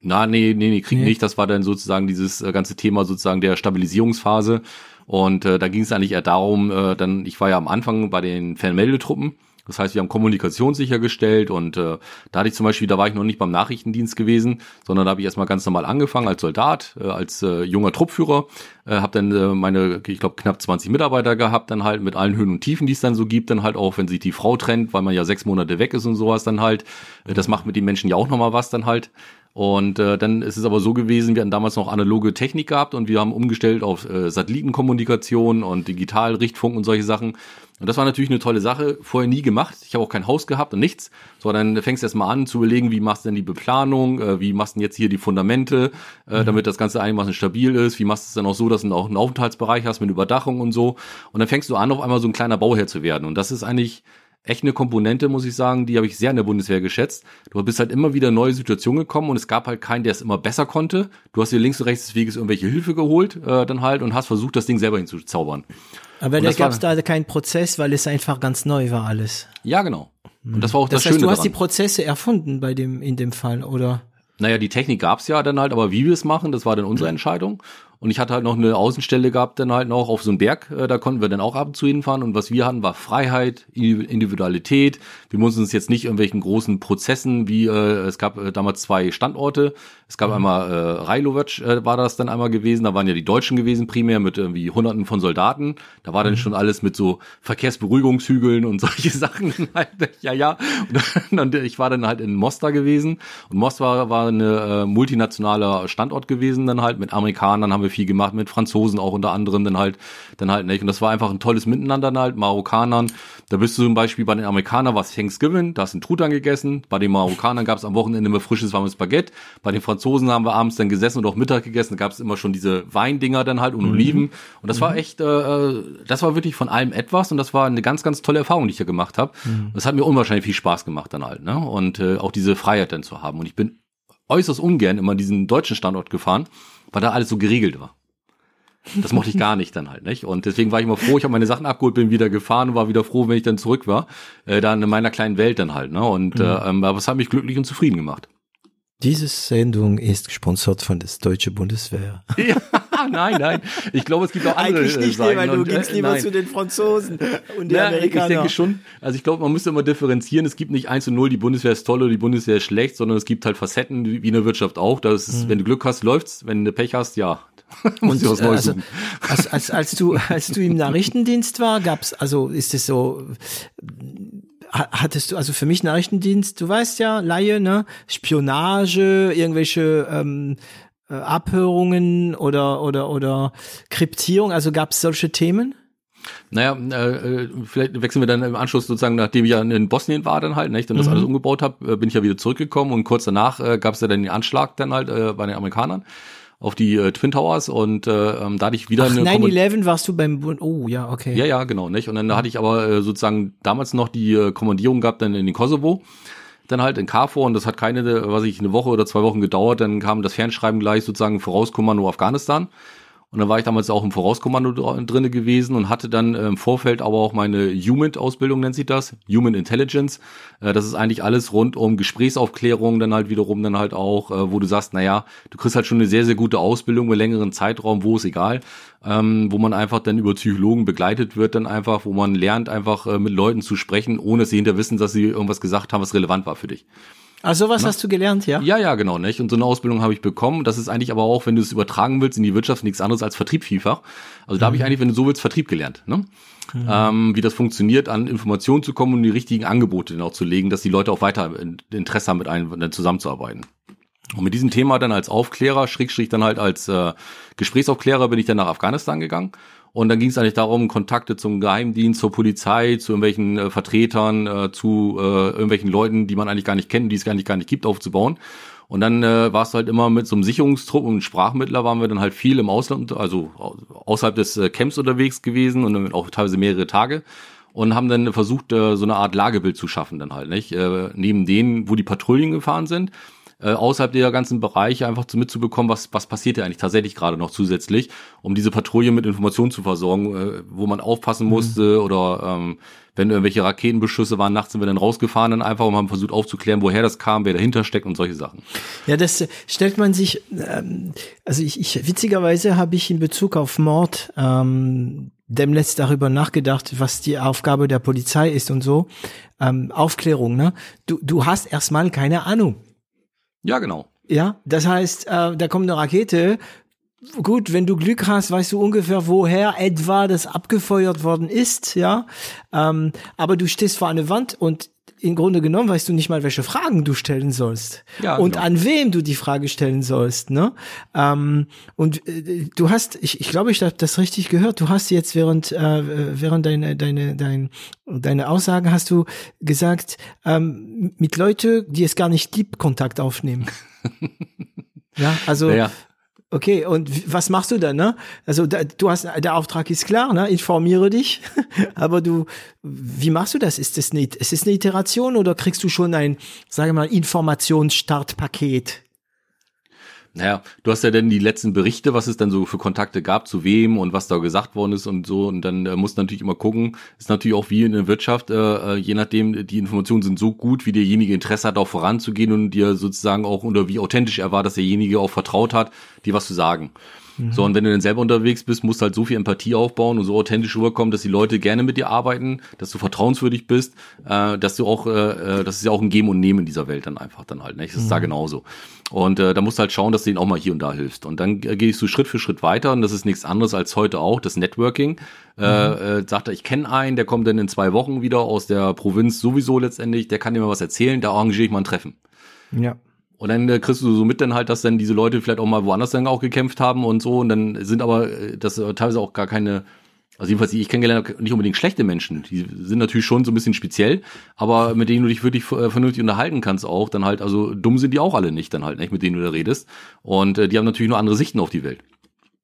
Na, nee, nee, nee, Krieg nee. nicht. Das war dann sozusagen dieses äh, ganze Thema sozusagen der Stabilisierungsphase. Und äh, da ging es eigentlich eher darum, äh, dann, ich war ja am Anfang bei den Fernmeldetruppen das heißt, wir haben Kommunikation sichergestellt und äh, da hatte ich zum Beispiel, da war ich noch nicht beim Nachrichtendienst gewesen, sondern da habe ich erstmal ganz normal angefangen als Soldat, äh, als äh, junger Truppführer, äh, habe dann äh, meine, ich glaube, knapp 20 Mitarbeiter gehabt, dann halt mit allen Höhen und Tiefen, die es dann so gibt, dann halt auch, wenn sich die Frau trennt, weil man ja sechs Monate weg ist und sowas dann halt. Äh, das macht mit den Menschen ja auch nochmal was dann halt. Und äh, dann ist es aber so gewesen, wir hatten damals noch analoge Technik gehabt und wir haben umgestellt auf äh, Satellitenkommunikation und Digitalrichtfunk und solche Sachen. Und das war natürlich eine tolle Sache, vorher nie gemacht. Ich habe auch kein Haus gehabt und nichts. So, dann fängst du erstmal an zu überlegen, wie machst du denn die Beplanung, äh, wie machst du denn jetzt hier die Fundamente, äh, mhm. damit das Ganze einigermaßen stabil ist, wie machst du es dann auch so, dass du auch einen Aufenthaltsbereich hast mit Überdachung und so. Und dann fängst du an, auf einmal so ein kleiner Bauherr zu werden. Und das ist eigentlich echt eine Komponente, muss ich sagen, die habe ich sehr in der Bundeswehr geschätzt. Du bist halt immer wieder in neue Situationen gekommen und es gab halt keinen, der es immer besser konnte. Du hast dir links und rechts des Weges irgendwelche Hilfe geholt äh, dann halt und hast versucht, das Ding selber hinzuzaubern. Aber da gab es da keinen Prozess, weil es einfach ganz neu war alles. Ja, genau. Und das war auch das, das heißt, Schöne du hast daran. die Prozesse erfunden bei dem in dem Fall, oder? Naja, die Technik gab's ja dann halt, aber wie wir es machen, das war dann unsere Entscheidung. Und ich hatte halt noch eine Außenstelle gehabt, dann halt noch auf so einem Berg, äh, da konnten wir dann auch ab und zu hinfahren. Und was wir hatten, war Freiheit, Individualität. Wir mussten uns jetzt nicht irgendwelchen großen Prozessen, wie äh, es gab äh, damals zwei Standorte. Es gab mhm. einmal äh, Rajlovac, äh, war das dann einmal gewesen, da waren ja die Deutschen gewesen primär mit irgendwie hunderten von Soldaten. Da war dann mhm. schon alles mit so Verkehrsberuhigungshügeln und solche Sachen. ja, ja. Und, und ich war dann halt in Mostar gewesen. Und Mostar war, war eine äh, multinationaler Standort gewesen dann halt. Mit Amerikanern haben wir viel gemacht, mit Franzosen auch unter anderem dann halt, dann halt nicht. Und das war einfach ein tolles Miteinander dann halt, Marokkanern. Da bist du zum Beispiel bei den Amerikanern was Thanksgiving, da hast du einen Truthahn gegessen. Bei den Marokkanern gab es am Wochenende immer frisches warmes Baguette. Bei den Franzosen haben wir abends dann gesessen und auch Mittag gegessen. Da gab es immer schon diese Weindinger dann halt und mhm. Oliven. Und das mhm. war echt, äh, äh, das war wirklich von allem etwas und das war eine ganz, ganz tolle Erfahrung, die ich hier gemacht habe. Mhm. Das hat mir unwahrscheinlich viel Spaß gemacht dann halt, ne? Und äh, auch diese Freiheit dann zu haben. Und ich bin äußerst ungern immer diesen deutschen Standort gefahren, weil da alles so geregelt war. Das mochte ich gar nicht dann halt, nicht? Und deswegen war ich immer froh, ich habe meine Sachen abgeholt, bin wieder gefahren und war wieder froh, wenn ich dann zurück war, äh, da in meiner kleinen Welt dann halt, ne? Und mhm. äh, ähm, aber es hat mich glücklich und zufrieden gemacht. Diese Sendung ist gesponsert von der Deutsche Bundeswehr. Ja, nein, nein. Ich glaube, es gibt auch andere Eigentlich nicht, Seiten weil du und, gingst äh, lieber nein. zu den Franzosen und den ja, Amerikanern. Ich denke schon. Also ich glaube, man müsste immer differenzieren. Es gibt nicht eins und null, die Bundeswehr ist toll oder die Bundeswehr ist schlecht, sondern es gibt halt Facetten, wie in der Wirtschaft auch. Das ist, mhm. wenn du Glück hast, läuft's. Wenn du Pech hast, ja, und was Neues also, als, als, als du als du im Nachrichtendienst war, gab's also ist es so hattest du, also für mich Nachrichtendienst, du weißt ja, Laie, ne, Spionage, irgendwelche ähm, äh, Abhörungen oder oder oder Kryptierung, also gab es solche Themen? Naja, äh, äh, vielleicht wechseln wir dann im Anschluss sozusagen, nachdem ich ja in Bosnien war dann halt, nicht, und das mhm. alles umgebaut habe, äh, bin ich ja wieder zurückgekommen und kurz danach äh, gab es ja dann den Anschlag dann halt äh, bei den Amerikanern auf die äh, Twin Towers und äh, ähm, da hatte ich wieder Ach, eine 9-11 warst du beim Bund. Oh, ja, okay. Ja, ja, genau, nicht? Und dann hatte ich aber äh, sozusagen damals noch die äh, Kommandierung gehabt dann in den Kosovo dann halt in KFOR und das hat keine, was ich, eine Woche oder zwei Wochen gedauert, dann kam das Fernschreiben gleich sozusagen Vorauskommando Afghanistan. Und dann war ich damals auch im Vorauskommando drinne gewesen und hatte dann äh, im Vorfeld aber auch meine Human-Ausbildung, nennt sich das, Human Intelligence. Äh, das ist eigentlich alles rund um Gesprächsaufklärung, dann halt wiederum dann halt auch, äh, wo du sagst, naja, du kriegst halt schon eine sehr, sehr gute Ausbildung über längeren Zeitraum, wo ist egal, ähm, wo man einfach dann über Psychologen begleitet wird, dann einfach, wo man lernt, einfach mit Leuten zu sprechen, ohne dass sie hinter wissen, dass sie irgendwas gesagt haben, was relevant war für dich. Also sowas Na? hast du gelernt, ja? Ja, ja, genau, nicht? Und so eine Ausbildung habe ich bekommen. Das ist eigentlich aber auch, wenn du es übertragen willst in die Wirtschaft, nichts anderes als Vertrieb vielfach. Also da mhm. habe ich eigentlich, wenn du so willst, Vertrieb gelernt, ne? Mhm. Ähm, wie das funktioniert, an Informationen zu kommen und die richtigen Angebote dann auch zu legen, dass die Leute auch weiter Interesse haben, mit einem zusammenzuarbeiten. Und mit diesem Thema dann als Aufklärer, Schrägstrich dann halt als äh, Gesprächsaufklärer bin ich dann nach Afghanistan gegangen und dann ging es eigentlich darum, Kontakte zum Geheimdienst, zur Polizei, zu irgendwelchen äh, Vertretern, äh, zu äh, irgendwelchen Leuten, die man eigentlich gar nicht kennt, die es gar nicht, gar nicht gibt, aufzubauen. Und dann äh, war es halt immer mit so einem Sicherungstrupp und Sprachmittler waren wir dann halt viel im Ausland, also außerhalb des äh, Camps unterwegs gewesen und auch teilweise mehrere Tage und haben dann versucht, äh, so eine Art Lagebild zu schaffen dann halt, nicht? Äh, neben denen, wo die Patrouillen gefahren sind, äh, außerhalb der ganzen Bereiche einfach zu mitzubekommen, was, was passiert ja eigentlich tatsächlich gerade noch zusätzlich, um diese Patrouille mit Informationen zu versorgen, äh, wo man aufpassen musste mhm. oder ähm, wenn irgendwelche Raketenbeschüsse waren, nachts sind wir dann rausgefahren dann einfach und haben versucht aufzuklären, woher das kam, wer dahinter steckt und solche Sachen. Ja, das äh, stellt man sich, ähm, also ich, ich witzigerweise habe ich in Bezug auf Mord ähm, demnächst darüber nachgedacht, was die Aufgabe der Polizei ist und so. Ähm, Aufklärung, ne? Du, du hast erstmal keine Ahnung. Ja, genau. Ja, das heißt, äh, da kommt eine Rakete. Gut, wenn du Glück hast, weißt du ungefähr, woher etwa das abgefeuert worden ist, ja. Ähm, aber du stehst vor einer Wand und im Grunde genommen weißt du nicht mal, welche Fragen du stellen sollst ja, und genau. an wem du die Frage stellen sollst. Ne? Ähm, und äh, du hast, ich, ich glaube, ich habe das richtig gehört. Du hast jetzt während äh, während deine deine deine deine Aussagen hast du gesagt, ähm, mit Leute, die es gar nicht gibt, Kontakt aufnehmen. ja, also naja. Okay, und was machst du dann, ne? Also da, du hast, der Auftrag ist klar, ne? Informiere dich. Aber du, wie machst du das? Ist das eine, ist das eine Iteration oder kriegst du schon ein, sage mal, Informationsstartpaket? Naja, du hast ja dann die letzten Berichte, was es dann so für Kontakte gab, zu wem und was da gesagt worden ist und so. Und dann äh, musst du natürlich immer gucken, ist natürlich auch wie in der Wirtschaft, äh, äh, je nachdem, die Informationen sind so gut, wie derjenige Interesse hat, auch voranzugehen und dir sozusagen auch oder wie authentisch er war, dass derjenige auch vertraut hat, dir was zu sagen. So, und wenn du dann selber unterwegs bist, musst du halt so viel Empathie aufbauen und so authentisch rüberkommen, dass die Leute gerne mit dir arbeiten, dass du vertrauenswürdig bist, äh, dass du auch, äh, äh das ist ja auch ein Geben und Nehmen in dieser Welt dann einfach dann halt. Ne? Das ist mhm. da genauso. Und äh, da musst du halt schauen, dass du ihnen auch mal hier und da hilfst. Und dann äh, gehst du Schritt für Schritt weiter und das ist nichts anderes als heute auch, das Networking. Äh, mhm. Äh, äh, sagt er, ich kenne einen, der kommt dann in zwei Wochen wieder aus der Provinz sowieso letztendlich, der kann dir mal was erzählen, da arrangiere ich mal ein Treffen. Ja. Und dann äh, kriegst du so mit dann halt, dass dann diese Leute vielleicht auch mal woanders dann auch gekämpft haben und so. Und dann sind aber äh, das äh, teilweise auch gar keine, also jedenfalls die ich kennengelernt habe, nicht unbedingt schlechte Menschen. Die sind natürlich schon so ein bisschen speziell, aber mit denen du dich wirklich vernünftig unterhalten kannst auch, dann halt, also dumm sind die auch alle nicht dann halt, nicht, mit denen du da redest. Und die haben natürlich nur andere Sichten auf die Welt.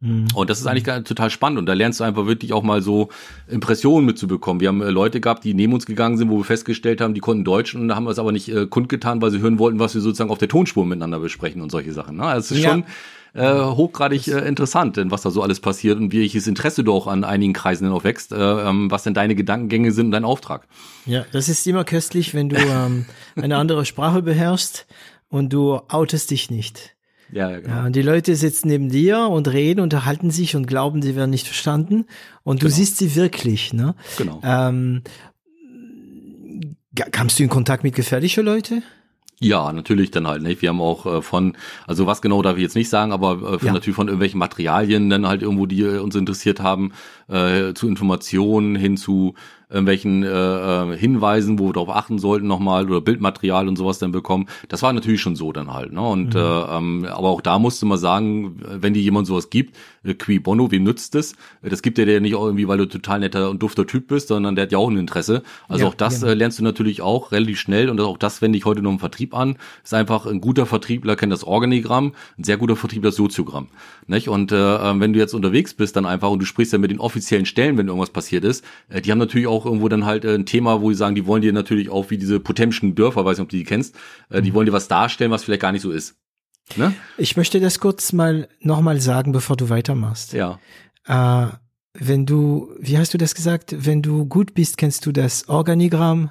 Mhm. Und das ist eigentlich total spannend und da lernst du einfach wirklich auch mal so Impressionen mitzubekommen. Wir haben äh, Leute gehabt, die neben uns gegangen sind, wo wir festgestellt haben, die konnten Deutsch und da haben wir es aber nicht äh, kundgetan, weil sie hören wollten, was wir sozusagen auf der Tonspur miteinander besprechen und solche Sachen. Ne? Also es ist ja. schon äh, hochgradig äh, interessant, denn was da so alles passiert und welches Interesse du auch an einigen Kreisen dann auch wächst, äh, ähm, was denn deine Gedankengänge sind und dein Auftrag. Ja, das ist immer köstlich, wenn du ähm, eine andere Sprache beherrschst und du outest dich nicht. Ja, genau. ja, und die Leute sitzen neben dir und reden, unterhalten sich und glauben, sie werden nicht verstanden. Und du genau. siehst sie wirklich, ne? Genau. Ähm, kamst du in Kontakt mit gefährlichen Leuten? Ja, natürlich dann halt nicht. Wir haben auch äh, von, also was genau darf ich jetzt nicht sagen, aber äh, von, ja. natürlich von irgendwelchen Materialien dann halt irgendwo, die äh, uns interessiert haben, äh, zu Informationen hin zu irgendwelchen äh, äh, Hinweisen, wo wir darauf achten sollten nochmal oder Bildmaterial und sowas dann bekommen. Das war natürlich schon so dann halt. Ne? Und mhm. äh, ähm, aber auch da musste man sagen, wenn dir jemand sowas gibt, äh, qui bono, wem nützt es? Das gibt dir ja nicht irgendwie, weil du total netter und dufter Typ bist, sondern der hat ja auch ein Interesse. Also ja, auch das genau. äh, lernst du natürlich auch relativ schnell und auch das wende ich heute noch im Vertrieb an. Ist einfach ein guter Vertriebler kennt das Organigramm, ein sehr guter Vertriebler das Soziogramm. Nicht? Und äh, ähm, wenn du jetzt unterwegs bist dann einfach und du sprichst ja mit den offiziellen Stellen, wenn irgendwas passiert ist, äh, die haben natürlich auch irgendwo dann halt äh, ein Thema, wo sie sagen, die wollen dir natürlich auch wie diese potemschen Dörfer, weiß nicht, ob du die kennst, äh, die mhm. wollen dir was darstellen, was vielleicht gar nicht so ist. Ne? Ich möchte das kurz mal nochmal sagen, bevor du weitermachst. Ja. Äh, wenn du, wie hast du das gesagt? Wenn du gut bist, kennst du das Organigramm,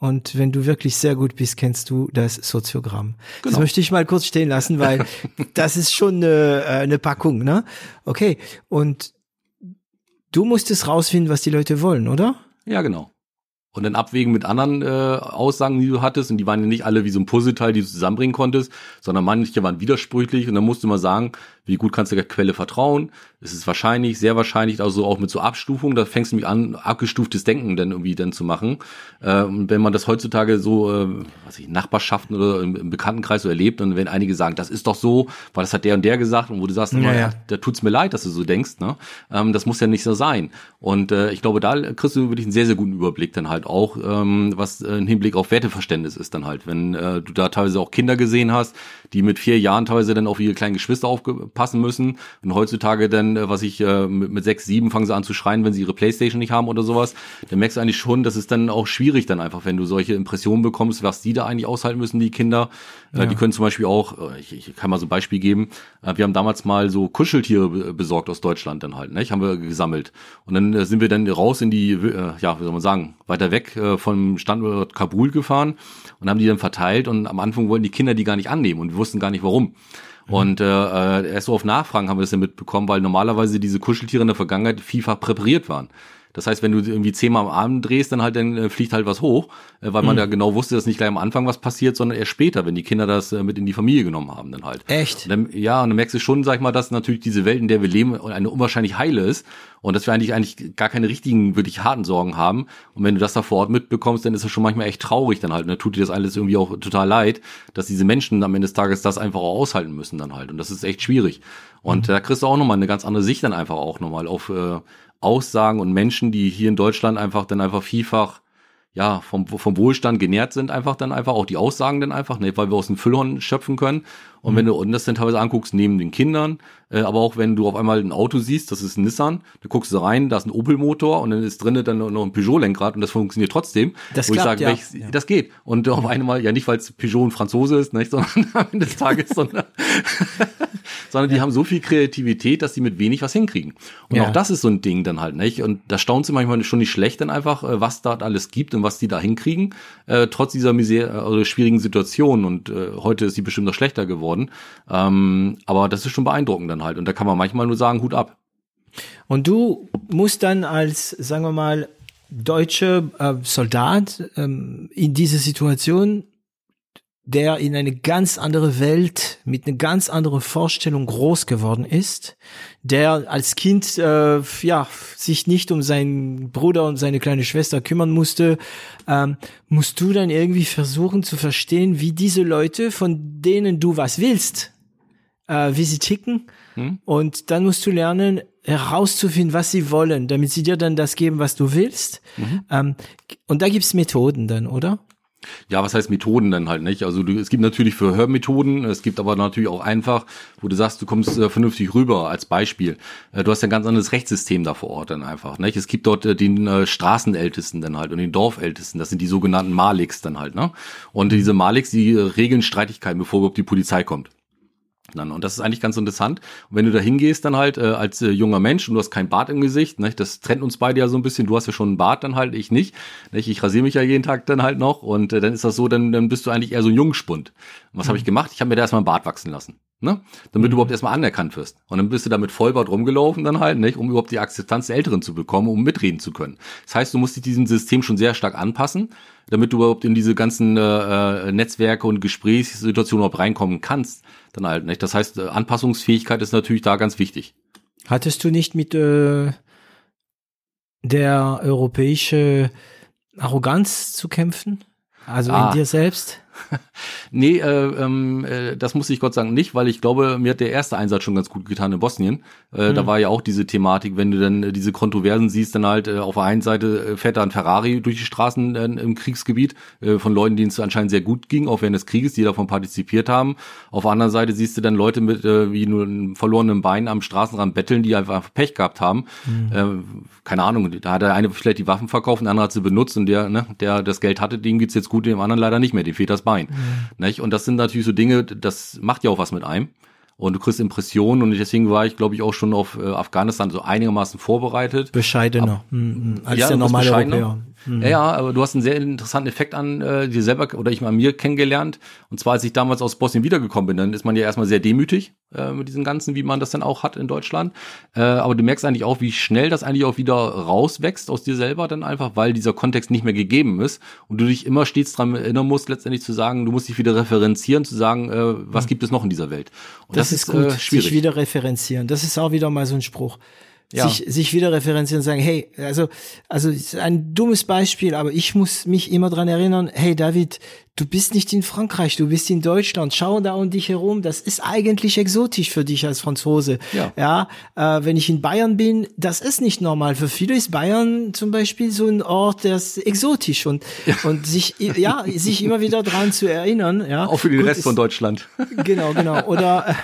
und wenn du wirklich sehr gut bist, kennst du das Soziogramm. Genau. Das möchte ich mal kurz stehen lassen, weil das ist schon eine, äh, eine Packung, ne? Okay. Und du musstest rausfinden, was die Leute wollen, oder? Ja, genau. Und dann abwägen mit anderen äh, Aussagen, die du hattest. Und die waren ja nicht alle wie so ein Puzzleteil, die du zusammenbringen konntest, sondern manche waren widersprüchlich. Und dann musst du mal sagen, wie gut kannst du der Quelle vertrauen? Es ist wahrscheinlich, sehr wahrscheinlich, also auch mit so Abstufung, da fängst du mich an, abgestuftes Denken dann irgendwie dann zu machen. Äh, und wenn man das heutzutage so, äh, was ich, Nachbarschaften oder im, im, Bekanntenkreis so erlebt und wenn einige sagen, das ist doch so, weil das hat der und der gesagt und wo du sagst, ja, ja. da tut's mir leid, dass du so denkst, ne? Ähm, das muss ja nicht so sein. Und äh, ich glaube, da kriegst du wirklich einen sehr, sehr guten Überblick dann halt auch, ähm, was äh, im Hinblick auf Werteverständnis ist dann halt. Wenn äh, du da teilweise auch Kinder gesehen hast, die mit vier Jahren teilweise dann auf ihre kleinen Geschwister aufpassen müssen und heutzutage dann äh, was ich, äh, mit, mit sechs, sieben fangen sie an zu schreien, wenn sie ihre Playstation nicht haben oder sowas, dann merkst du eigentlich schon, dass es dann auch schwierig dann einfach, wenn du solche Impressionen bekommst, was die da eigentlich aushalten müssen, die Kinder. Äh, ja. Die können zum Beispiel auch, ich, ich kann mal so ein Beispiel geben, äh, wir haben damals mal so Kuscheltiere besorgt aus Deutschland dann halt, ne? Haben wir gesammelt. Und dann sind wir dann raus in die, äh, ja, wie soll man sagen, weiter weg äh, vom Standort Kabul gefahren und haben die dann verteilt und am Anfang wollten die Kinder die gar nicht annehmen und wir wussten gar nicht warum. Mhm. Und äh, äh, erst so auf Nachfragen haben wir das ja mitbekommen, weil normalerweise diese Kuscheltiere in der Vergangenheit vielfach präpariert waren. Das heißt, wenn du irgendwie zehnmal am Arm drehst, dann halt dann äh, fliegt halt was hoch, äh, weil man mhm. ja genau wusste, dass nicht gleich am Anfang was passiert, sondern erst später, wenn die Kinder das mit in die Familie genommen haben dann halt. Echt? Dann, ja, und dann merkst du schon, sag ich mal, dass natürlich diese Welt, in der wir leben, eine unwahrscheinlich heile ist und dass wir eigentlich eigentlich gar keine richtigen, wirklich harten Sorgen haben. Und wenn du das da vor Ort mitbekommst, dann ist das schon manchmal echt traurig dann halt. Und dann tut dir das alles irgendwie auch total leid, dass diese Menschen am Ende des Tages das einfach auch aushalten müssen dann halt. Und das ist echt schwierig. Und mhm. da kriegst du auch nochmal eine ganz andere Sicht dann einfach auch nochmal auf, äh, Aussagen und Menschen, die hier in Deutschland einfach dann einfach vielfach ja, vom, vom Wohlstand genährt sind, einfach dann einfach auch die Aussagen dann einfach, ne, weil wir aus dem Füllhorn schöpfen können. Und mhm. wenn du und das dann teilweise anguckst, neben den Kindern, äh, aber auch wenn du auf einmal ein Auto siehst, das ist ein Nissan, du guckst da rein, da ist ein Opel-Motor und dann ist drinnen dann noch ein Peugeot-Lenkrad und das funktioniert trotzdem. Das wo klappt, ich sage, ja. ja. das geht. Und auf einmal, ja nicht, weil es Peugeot ein Franzose ist, nicht, sondern am Ende des Tages, sondern, sondern die haben so viel Kreativität, dass sie mit wenig was hinkriegen. Und ja. auch das ist so ein Ding dann halt, nicht? Und da staunt sie manchmal schon nicht schlecht dann einfach, äh, was da alles gibt und was die da hinkriegen, äh, trotz dieser Misere, also schwierigen Situation. Und äh, heute ist sie bestimmt noch schlechter geworden. Ähm, ähm, aber das ist schon beeindruckend dann halt. Und da kann man manchmal nur sagen, Hut ab. Und du musst dann als, sagen wir mal, deutsche äh, Soldat ähm, in dieser Situation der in eine ganz andere Welt mit einer ganz anderen Vorstellung groß geworden ist, der als Kind äh, ja sich nicht um seinen Bruder und seine kleine Schwester kümmern musste, ähm, musst du dann irgendwie versuchen zu verstehen, wie diese Leute, von denen du was willst, äh, wie sie ticken, hm? und dann musst du lernen herauszufinden, was sie wollen, damit sie dir dann das geben, was du willst. Mhm. Ähm, und da gibt's Methoden dann, oder? Ja, was heißt Methoden dann halt nicht? Also du, es gibt natürlich für Hörmethoden, es gibt aber natürlich auch einfach, wo du sagst, du kommst äh, vernünftig rüber als Beispiel. Äh, du hast ja ein ganz anderes Rechtssystem da vor Ort dann einfach. Nicht? Es gibt dort äh, den äh, Straßenältesten dann halt und den Dorfältesten, das sind die sogenannten Maliks dann halt. Ne? Und diese Maliks, die äh, regeln Streitigkeiten, bevor überhaupt die Polizei kommt. Dann. Und das ist eigentlich ganz interessant. Und wenn du da hingehst, dann halt äh, als äh, junger Mensch und du hast kein Bart im Gesicht, ne, das trennt uns beide ja so ein bisschen. Du hast ja schon einen Bart, dann halt, ich nicht. Ne, ich rasiere mich ja jeden Tag dann halt noch und äh, dann ist das so, dann, dann bist du eigentlich eher so ein Jungspund. Und was mhm. habe ich gemacht? Ich habe mir da erstmal einen Bart wachsen lassen. Ne? Damit du überhaupt erstmal anerkannt wirst. Und dann bist du da mit Vollbart rumgelaufen dann halt, nicht, um überhaupt die Akzeptanz der Älteren zu bekommen, um mitreden zu können. Das heißt, du musst dich diesem System schon sehr stark anpassen, damit du überhaupt in diese ganzen äh, äh Netzwerke und Gesprächssituationen überhaupt reinkommen kannst. Dann halt, nicht? Das heißt, äh, Anpassungsfähigkeit ist natürlich da ganz wichtig. Hattest du nicht mit äh, der europäische Arroganz zu kämpfen? Also ah. in dir selbst? nee, äh, ähm, äh, das muss ich Gott sagen nicht, weil ich glaube, mir hat der erste Einsatz schon ganz gut getan in Bosnien. Äh, mhm. Da war ja auch diese Thematik, wenn du dann äh, diese Kontroversen siehst, dann halt äh, auf der einen Seite äh, fährt da ein Ferrari durch die Straßen äh, im Kriegsgebiet äh, von Leuten, denen es anscheinend sehr gut ging, auch während des Krieges, die davon partizipiert haben. Auf der anderen Seite siehst du dann Leute mit äh, wie nur einem verlorenen Bein am Straßenrand betteln, die einfach Pech gehabt haben. Mhm. Äh, keine Ahnung, da hat der eine vielleicht die Waffen verkauft, der andere hat sie benutzt und der, ne, der das Geld hatte, dem geht's jetzt gut, dem anderen leider nicht mehr, dem fehlt das Bein. Mhm. Nicht? Und das sind natürlich so Dinge, das macht ja auch was mit einem. Und du kriegst Impressionen und deswegen war ich, glaube ich, auch schon auf äh, Afghanistan so einigermaßen vorbereitet. Bescheidener, Ab, mhm. als ja, der normale Europäer. Mhm. Ja, ja, aber du hast einen sehr interessanten Effekt an äh, dir selber oder ich mal mir kennengelernt. Und zwar, als ich damals aus Bosnien wiedergekommen bin, dann ist man ja erstmal sehr demütig äh, mit diesem Ganzen, wie man das dann auch hat in Deutschland. Äh, aber du merkst eigentlich auch, wie schnell das eigentlich auch wieder rauswächst aus dir selber dann einfach, weil dieser Kontext nicht mehr gegeben ist und du dich immer stets daran erinnern musst, letztendlich zu sagen, du musst dich wieder referenzieren, zu sagen, äh, was mhm. gibt es noch in dieser Welt. Und das, das ist, gut, äh, schwierig. sich wieder referenzieren. Das ist auch wieder mal so ein Spruch ja. sich, sich wieder referenzieren und sagen, hey, also, also ein dummes Beispiel, aber ich muss mich immer dran erinnern, hey David, du bist nicht in Frankreich, du bist in Deutschland, schau da um dich herum, das ist eigentlich exotisch für dich als Franzose. Ja, ja äh, wenn ich in Bayern bin, das ist nicht normal. Für viele ist Bayern zum Beispiel so ein Ort, der ist exotisch und, ja. und sich, ja, sich immer wieder dran zu erinnern. Ja. Auch für den gut, Rest ist, von Deutschland. Genau, genau. Oder,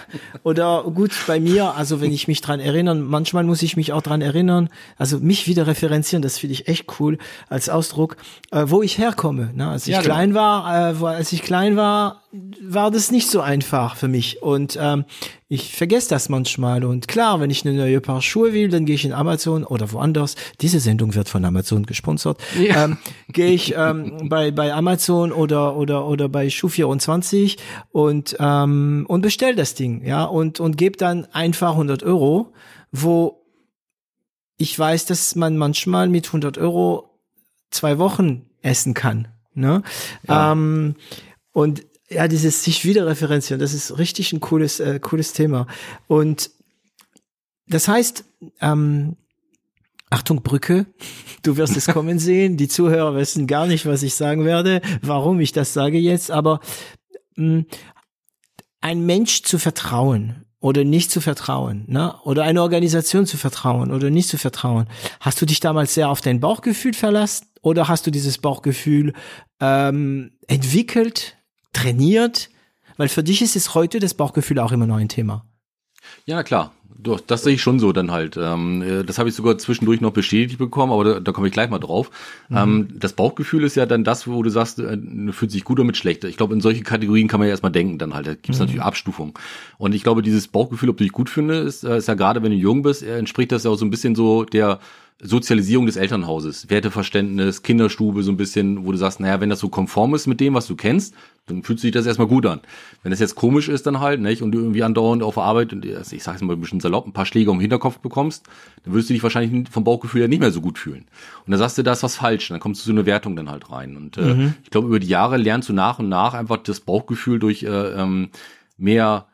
oder gut, bei mir, also wenn ich mich dran erinnern, manchmal muss ich mich auch dran erinnern, also mich wieder referenzieren, das finde ich echt cool als Ausdruck, äh, wo ich herkomme. Ne? Als ich ja, genau. klein war, äh, als ich klein war, war das nicht so einfach für mich. Und ähm, ich vergesse das manchmal. Und klar, wenn ich eine neue Paar Schuhe will, dann gehe ich in Amazon oder woanders. Diese Sendung wird von Amazon gesponsert. Ja. Ähm, gehe ich ähm, bei, bei Amazon oder, oder, oder bei Schuh24 und, ähm, und bestell das Ding. Ja, und, und gebe dann einfach 100 Euro, wo ich weiß, dass man manchmal mit 100 Euro zwei Wochen essen kann. Ne? Ja. Ähm, und ja, dieses sich wieder referenzieren, das ist richtig ein cooles, äh, cooles Thema. Und das heißt, ähm, Achtung, Brücke, du wirst es kommen sehen. Die Zuhörer wissen gar nicht, was ich sagen werde, warum ich das sage jetzt, aber mh, mm, ein Mensch zu vertrauen oder nicht zu vertrauen, ne? Oder eine Organisation zu vertrauen oder nicht zu vertrauen. Hast du dich damals sehr auf dein Bauchgefühl verlassen oder hast du dieses Bauchgefühl ähm, entwickelt, trainiert? Weil für dich ist es heute das Bauchgefühl auch immer noch ein Thema. Ja, klar. Doch, das sehe ich schon so dann halt. Ähm, äh, das habe ich sogar zwischendurch noch bestätigt bekommen, aber da, da komme ich gleich mal drauf. Mhm. Ähm, das Bauchgefühl ist ja dann das, wo du sagst, äh, fühlt sich gut oder mit schlechter. Ich glaube, in solche Kategorien kann man ja erstmal denken dann halt. Da gibt es mhm. natürlich Abstufungen. Und ich glaube, dieses Bauchgefühl, ob du dich gut findest, ist, äh, ist ja gerade, wenn du jung bist, entspricht das ja auch so ein bisschen so der Sozialisierung des Elternhauses, Werteverständnis, Kinderstube, so ein bisschen, wo du sagst, naja, wenn das so konform ist mit dem, was du kennst, dann fühlt sich das erstmal gut an. Wenn das jetzt komisch ist, dann halt, nicht, und du irgendwie andauernd auf der Arbeit, und ich sag's mal ein bisschen salopp, ein paar Schläge um den Hinterkopf bekommst, dann würdest du dich wahrscheinlich vom Bauchgefühl ja nicht mehr so gut fühlen. Und dann sagst du, da ist was falsch, dann kommst du so eine Wertung dann halt rein. Und äh, mhm. ich glaube, über die Jahre lernst du nach und nach einfach das Bauchgefühl durch äh, ähm, mehr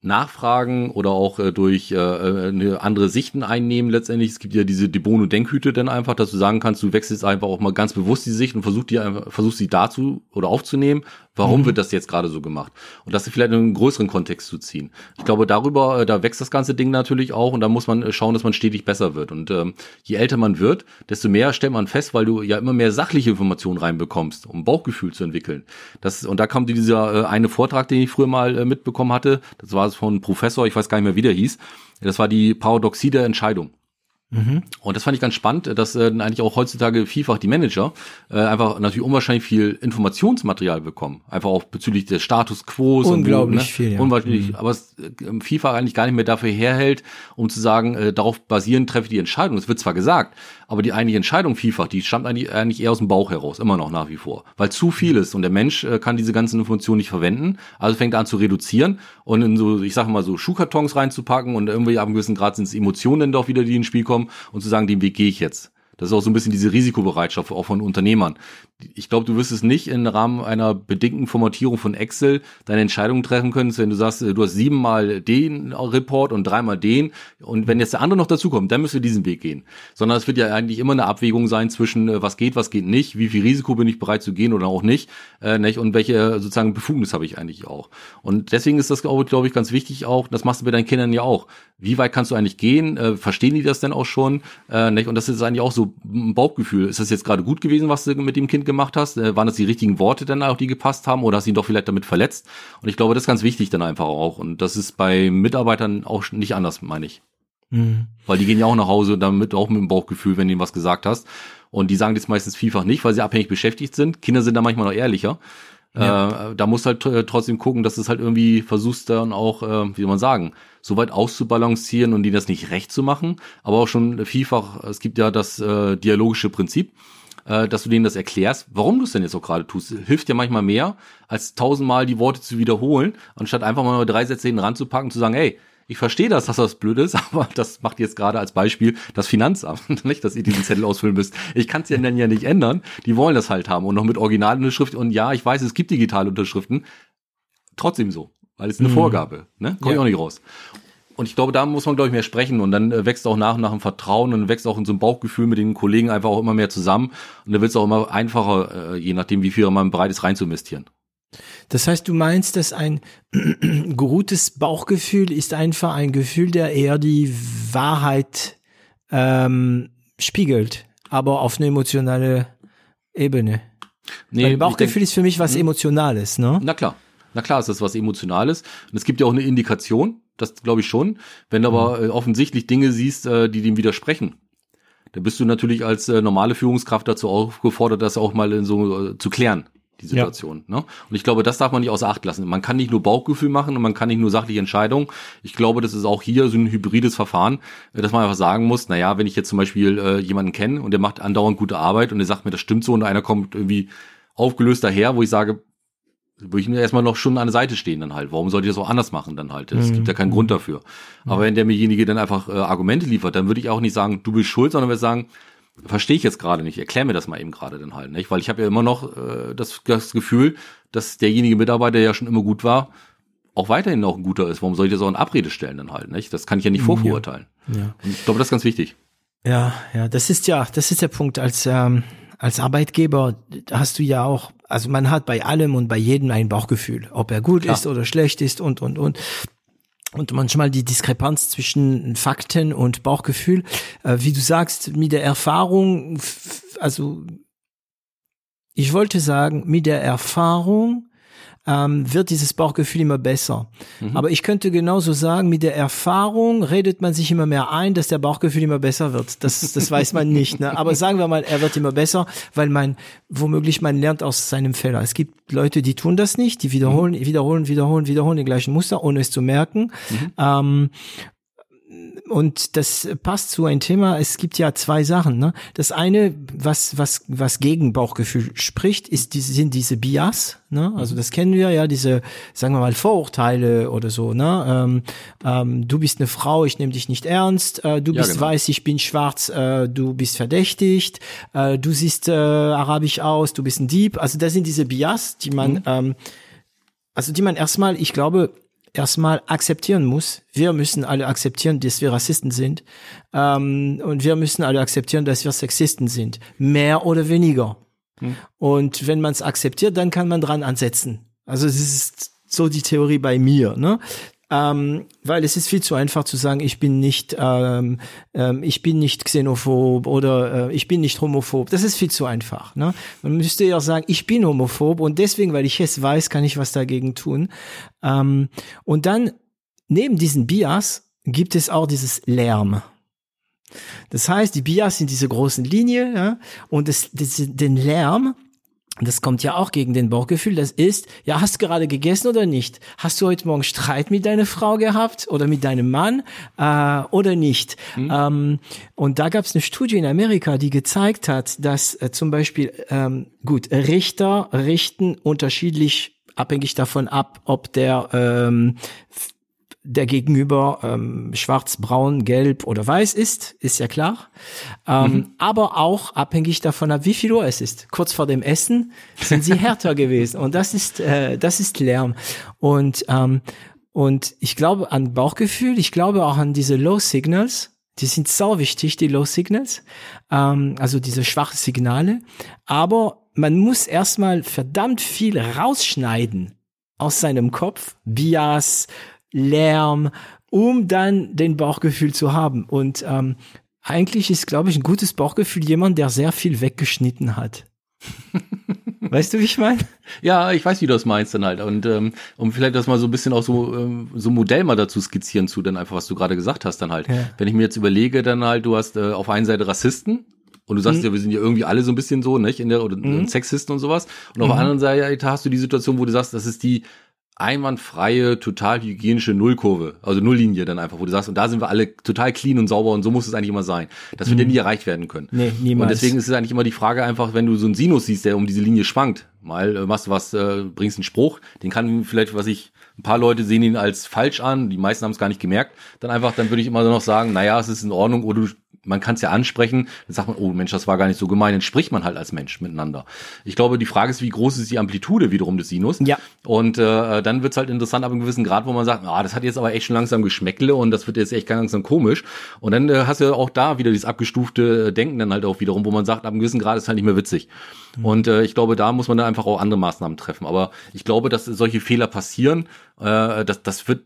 nachfragen oder auch äh, durch äh, eine andere Sichten einnehmen letztendlich. Es gibt ja diese De Bono Denkhüte dann einfach, dass du sagen kannst, du wechselst einfach auch mal ganz bewusst die Sicht und versuchst die einfach, versuchst sie dazu oder aufzunehmen Warum mhm. wird das jetzt gerade so gemacht? Und das vielleicht in einen größeren Kontext zu ziehen. Ich glaube, darüber, äh, da wächst das ganze Ding natürlich auch und da muss man äh, schauen, dass man stetig besser wird. Und ähm, je älter man wird, desto mehr stellt man fest, weil du ja immer mehr sachliche Informationen reinbekommst, um Bauchgefühl zu entwickeln. Das, und da kam dieser äh, eine Vortrag, den ich früher mal äh, mitbekommen hatte, das war es von einem Professor, ich weiß gar nicht mehr, wie der hieß. Das war die Paradoxie der Entscheidung. Mhm. Und das fand ich ganz spannend, dass äh, eigentlich auch heutzutage vielfach die Manager äh, einfach natürlich unwahrscheinlich viel Informationsmaterial bekommen. Einfach auch bezüglich des Status Quo. Unglaublich und, ne? viel, ja. Unwahrscheinlich, mhm. aber es äh, vielfach eigentlich gar nicht mehr dafür herhält, um zu sagen, äh, darauf basierend treffe ich die Entscheidung. Es wird zwar gesagt, aber die eigentliche Entscheidung vielfach, die stammt eigentlich, eigentlich eher aus dem Bauch heraus, immer noch nach wie vor. Weil zu viel ist und der Mensch äh, kann diese ganzen Informationen nicht verwenden, also fängt er an zu reduzieren und in so, ich sage mal so Schuhkartons reinzupacken und irgendwie ab einem gewissen Grad sind es Emotionen doch wieder, die ins Spiel kommen und zu sagen, den Weg gehe ich jetzt. Das ist auch so ein bisschen diese Risikobereitschaft auch von Unternehmern. Ich glaube, du wirst es nicht im Rahmen einer bedingten Formatierung von Excel deine Entscheidungen treffen können, wenn du sagst, du hast siebenmal den Report und dreimal den und wenn jetzt der andere noch dazukommt, dann müssen wir diesen Weg gehen. Sondern es wird ja eigentlich immer eine Abwägung sein zwischen äh, was geht, was geht nicht, wie viel Risiko bin ich bereit zu gehen oder auch nicht, äh, nicht und welche sozusagen Befugnis habe ich eigentlich auch. Und deswegen ist das, glaube ich, ganz wichtig auch, das machst du bei deinen Kindern ja auch. Wie weit kannst du eigentlich gehen? Äh, verstehen die das denn auch schon? Äh, nicht? Und das ist eigentlich auch so ein Bauchgefühl. Ist das jetzt gerade gut gewesen, was du mit dem Kind gemacht hast? Äh, waren das die richtigen Worte dann auch, die gepasst haben oder hast du ihn doch vielleicht damit verletzt? Und ich glaube, das ist ganz wichtig dann einfach auch. Und das ist bei Mitarbeitern auch nicht anders, meine ich. Mhm. Weil die gehen ja auch nach Hause damit auch mit dem Bauchgefühl, wenn du ihnen was gesagt hast. Und die sagen das meistens vielfach nicht, weil sie abhängig beschäftigt sind. Kinder sind da manchmal noch ehrlicher. Ja. Äh, da musst halt trotzdem gucken, dass du es halt irgendwie versuchst dann auch, äh, wie soll man sagen, so weit auszubalancieren und die das nicht recht zu machen. Aber auch schon vielfach, es gibt ja das äh, dialogische Prinzip, äh, dass du denen das erklärst, warum du es denn jetzt auch gerade tust. Hilft dir manchmal mehr, als tausendmal die Worte zu wiederholen, anstatt einfach mal drei Sätze hinten ranzupacken, zu sagen, hey, ich verstehe das, dass das blöd ist, aber das macht jetzt gerade als Beispiel das Finanzamt, nicht, dass ihr diesen Zettel ausfüllen müsst. Ich kann es ja dann ja nicht ändern. Die wollen das halt haben und noch mit Originalunterschrift. Und ja, ich weiß, es gibt digitale Unterschriften. Trotzdem so, weil es eine mhm. Vorgabe, ne? Komm ja. ich auch nicht raus. Und ich glaube, da muss man, glaube ich, mehr sprechen. Und dann äh, wächst auch nach und nach ein Vertrauen und wächst auch in so einem Bauchgefühl mit den Kollegen einfach auch immer mehr zusammen. Und dann wird es auch immer einfacher, äh, je nachdem, wie viel man bereit ist, reinzuinvestieren. Das heißt, du meinst, dass ein gutes Bauchgefühl ist einfach ein Gefühl, der eher die Wahrheit ähm, spiegelt, aber auf eine emotionale Ebene. Nee, Weil Bauchgefühl denk, ist für mich was hm? Emotionales, ne? Na klar. Na klar, ist das was Emotionales. Und es gibt ja auch eine Indikation, das glaube ich schon. Wenn du aber mhm. offensichtlich Dinge siehst, äh, die dem widersprechen, dann bist du natürlich als äh, normale Führungskraft dazu aufgefordert, das auch mal in so äh, zu klären die Situation. Ja. Ne? Und ich glaube, das darf man nicht außer Acht lassen. Man kann nicht nur Bauchgefühl machen und man kann nicht nur sachliche Entscheidungen. Ich glaube, das ist auch hier so ein hybrides Verfahren, äh, dass man einfach sagen muss, na ja, wenn ich jetzt zum Beispiel äh, jemanden kenne und der macht andauernd gute Arbeit und der sagt mir, das stimmt so und einer kommt irgendwie aufgelöst daher, wo ich sage, würde ich mir erstmal noch schon an der Seite stehen dann halt. Warum sollte ich das auch anders machen dann halt? Es mhm. gibt ja keinen Grund dafür. Aber wenn derjenige dann einfach äh, Argumente liefert, dann würde ich auch nicht sagen, du bist schuld, sondern würde sagen, verstehe ich jetzt gerade nicht. Erklär mir das mal eben gerade dann halt, nicht? Weil ich habe ja immer noch äh, das, das Gefühl, dass derjenige Mitarbeiter, der ja schon immer gut war, auch weiterhin noch ein guter ist. Warum soll ich das auch in Abrede stellen dann halt, nicht? Das kann ich ja nicht vorverurteilen. Ja. ja. Ich glaube, das ist ganz wichtig. Ja, ja, das ist ja, das ist der Punkt. Als ähm, als Arbeitgeber hast du ja auch, also man hat bei allem und bei jedem ein Bauchgefühl, ob er gut Klar. ist oder schlecht ist und und und und manchmal die Diskrepanz zwischen Fakten und Bauchgefühl, äh, wie du sagst, mit der Erfahrung, also ich wollte sagen, mit der Erfahrung ähm, wird dieses Bauchgefühl immer besser. Mhm. Aber ich könnte genauso sagen, mit der Erfahrung redet man sich immer mehr ein, dass der Bauchgefühl immer besser wird. Das, das weiß man nicht. Ne? Aber sagen wir mal, er wird immer besser, weil man womöglich man lernt aus seinem Fehler. Es gibt Leute, die tun das nicht, die wiederholen, mhm. wiederholen, wiederholen, wiederholen die gleichen Muster, ohne es zu merken. Mhm. Ähm, und das passt zu ein Thema. Es gibt ja zwei Sachen. Ne? Das eine, was was was gegen Bauchgefühl spricht, ist diese sind diese Bias. Ne? Also das kennen wir ja diese, sagen wir mal Vorurteile oder so. Ne? Ähm, ähm, du bist eine Frau, ich nehme dich nicht ernst. Äh, du ja, bist genau. weiß, ich bin schwarz. Äh, du bist verdächtigt. Äh, du siehst äh, arabisch aus. Du bist ein Dieb. Also das sind diese Bias, die man mhm. ähm, also die man erstmal, ich glaube erstmal akzeptieren muss. Wir müssen alle akzeptieren, dass wir Rassisten sind. Ähm, und wir müssen alle akzeptieren, dass wir Sexisten sind. Mehr oder weniger. Hm. Und wenn man es akzeptiert, dann kann man dran ansetzen. Also es ist so die Theorie bei mir. Ne? Ähm, weil es ist viel zu einfach zu sagen, ich bin nicht, ähm, ähm, ich bin nicht xenophob oder äh, ich bin nicht homophob. Das ist viel zu einfach. Ne? Man müsste ja sagen, ich bin homophob und deswegen, weil ich es weiß, kann ich was dagegen tun. Ähm, und dann neben diesen Bias gibt es auch dieses Lärm. Das heißt, die Bias sind diese großen Linie ja, und das, das, den Lärm, das kommt ja auch gegen den Bauchgefühl, das ist, ja, hast du gerade gegessen oder nicht? Hast du heute Morgen Streit mit deiner Frau gehabt oder mit deinem Mann äh, oder nicht? Mhm. Ähm, und da gab es eine Studie in Amerika, die gezeigt hat, dass äh, zum Beispiel, ähm, gut, Richter richten unterschiedlich abhängig davon ab, ob der ähm, der Gegenüber ähm, schwarz, braun, gelb oder weiß ist, ist ja klar. Ähm, mhm. Aber auch abhängig davon ab, wie viel Uhr es ist. Kurz vor dem Essen sind sie härter gewesen und das ist äh, das ist Lärm und ähm, und ich glaube an Bauchgefühl, ich glaube auch an diese Low Signals. Die sind sau wichtig, die Low Signals, ähm, also diese schwachen Signale. Aber man muss erstmal verdammt viel rausschneiden aus seinem Kopf, Bias, Lärm, um dann den Bauchgefühl zu haben. Und ähm, eigentlich ist, glaube ich, ein gutes Bauchgefühl jemand, der sehr viel weggeschnitten hat. weißt du, wie ich meine? Ja, ich weiß, wie du das meinst dann halt. Und ähm, um vielleicht das mal so ein bisschen auch so ähm, so ein Modell mal dazu skizzieren zu, dann einfach, was du gerade gesagt hast, dann halt. Ja. Wenn ich mir jetzt überlege, dann halt, du hast äh, auf einer Seite Rassisten, und du sagst mhm. ja, wir sind ja irgendwie alle so ein bisschen so, nicht? In der, oder mhm. Sexisten und sowas. Und auf mhm. der anderen Seite hast du die Situation, wo du sagst, das ist die einwandfreie, total hygienische Nullkurve, also Nulllinie dann einfach, wo du sagst, und da sind wir alle total clean und sauber und so muss es eigentlich immer sein. Das wird mhm. ja nie erreicht werden können. Nee, niemals. Und deswegen ist es eigentlich immer die Frage einfach, wenn du so einen Sinus siehst, der um diese Linie schwankt, mal äh, machst du was, äh, bringst einen Spruch, den kann vielleicht, was ich, ein paar Leute sehen ihn als falsch an, die meisten haben es gar nicht gemerkt, dann einfach, dann würde ich immer noch sagen, naja, es ist in Ordnung, oder du man kann es ja ansprechen, dann sagt man, oh Mensch, das war gar nicht so gemein, dann spricht man halt als Mensch miteinander. Ich glaube, die Frage ist, wie groß ist die Amplitude wiederum des Sinus? Ja. Und äh, dann wird's halt interessant ab einem gewissen Grad, wo man sagt, ah, das hat jetzt aber echt schon langsam Geschmäckle und das wird jetzt echt ganz langsam komisch. Und dann äh, hast du auch da wieder dieses abgestufte Denken dann halt auch wiederum, wo man sagt, ab einem gewissen Grad ist halt nicht mehr witzig. Mhm. Und äh, ich glaube, da muss man dann einfach auch andere Maßnahmen treffen. Aber ich glaube, dass solche Fehler passieren, äh, das, das wird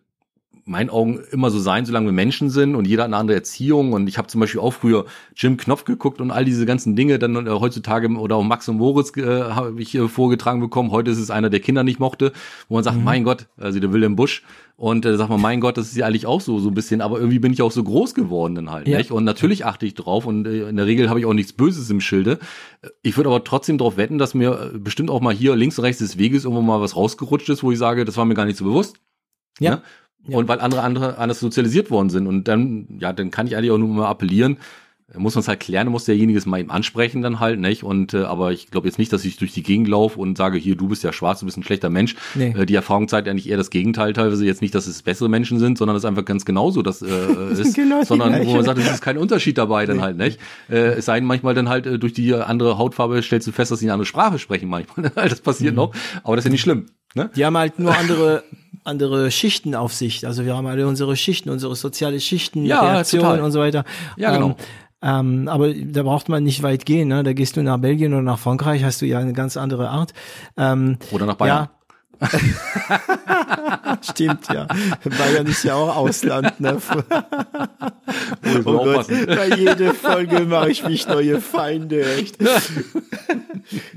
meinen Augen immer so sein, solange wir Menschen sind und jeder hat eine andere Erziehung. Und ich habe zum Beispiel auch früher Jim Knopf geguckt und all diese ganzen Dinge dann äh, heutzutage oder auch Max und Moritz äh, habe ich äh, vorgetragen bekommen. Heute ist es einer, der Kinder nicht mochte, wo man sagt, mhm. mein Gott, also der Wilhelm Busch. Und äh, sagt man, mein Gott, das ist ja eigentlich auch so so ein bisschen, aber irgendwie bin ich auch so groß geworden dann halt. Ja. Nicht? Und natürlich achte ich drauf und äh, in der Regel habe ich auch nichts Böses im Schilde. Ich würde aber trotzdem darauf wetten, dass mir äh, bestimmt auch mal hier links und rechts des Weges irgendwo mal was rausgerutscht ist, wo ich sage, das war mir gar nicht so bewusst. Ja. ja? Ne? Ja. Und weil andere, andere anders sozialisiert worden sind. Und dann, ja, dann kann ich eigentlich auch nur mal appellieren, muss man es halt klären, muss derjenige es mal eben ansprechen dann halt, nicht? Und äh, aber ich glaube jetzt nicht, dass ich durch die Gegend laufe und sage, hier, du bist ja schwarz, du bist ein schlechter Mensch. Nee. Äh, die Erfahrung zeigt eigentlich eher das Gegenteil teilweise jetzt nicht, dass es bessere Menschen sind, sondern es einfach ganz genauso das äh, ist, genau sondern wo man sagt, es ist kein Unterschied dabei dann nee. halt, nicht? Äh, es sei denn manchmal dann halt äh, durch die andere Hautfarbe stellst du fest, dass sie eine andere Sprache sprechen manchmal. das passiert mhm. noch, aber das ist ja nicht schlimm. Ne? Die haben halt nur andere andere Schichten auf sich. Also wir haben alle unsere Schichten, unsere soziale Schichten, ja, Reaktionen total. und so weiter. Ja, genau. Ähm, ähm, aber da braucht man nicht weit gehen. Ne? Da gehst du nach Belgien oder nach Frankreich, hast du ja eine ganz andere Art. Ähm, oder nach Bayern. Ja, Stimmt, ja. Bayern ist ja auch Ausland, ne? oh Gott, bei jeder Folge mache ich mich neue Feinde, echt.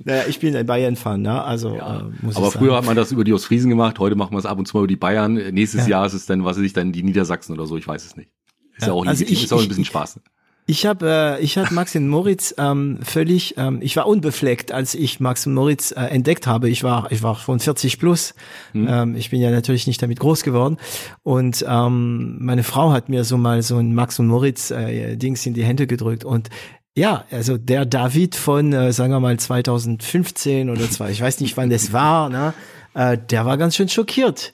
naja, ich bin ein Bayern-Fan, ne? Also, ja. äh, muss Aber früher hat man das über die Ostfriesen gemacht, heute machen wir es ab und zu mal über die Bayern. Nächstes ja. Jahr ist es dann, was weiß ich, dann die Niedersachsen oder so, ich weiß es nicht. Ist ja, ja auch, also ich, ist auch ein bisschen Spaß. Ich habe äh, ich hab Max und Moritz ähm, völlig, ähm, ich war unbefleckt, als ich Max und Moritz äh, entdeckt habe. Ich war ich war von 40 plus. Hm. Ähm, ich bin ja natürlich nicht damit groß geworden. Und ähm, meine Frau hat mir so mal so ein Max und Moritz äh, Dings in die Hände gedrückt und ja, also der David von, äh, sagen wir mal 2015 oder zwei, ich weiß nicht, wann das war, ne? Äh, der war ganz schön schockiert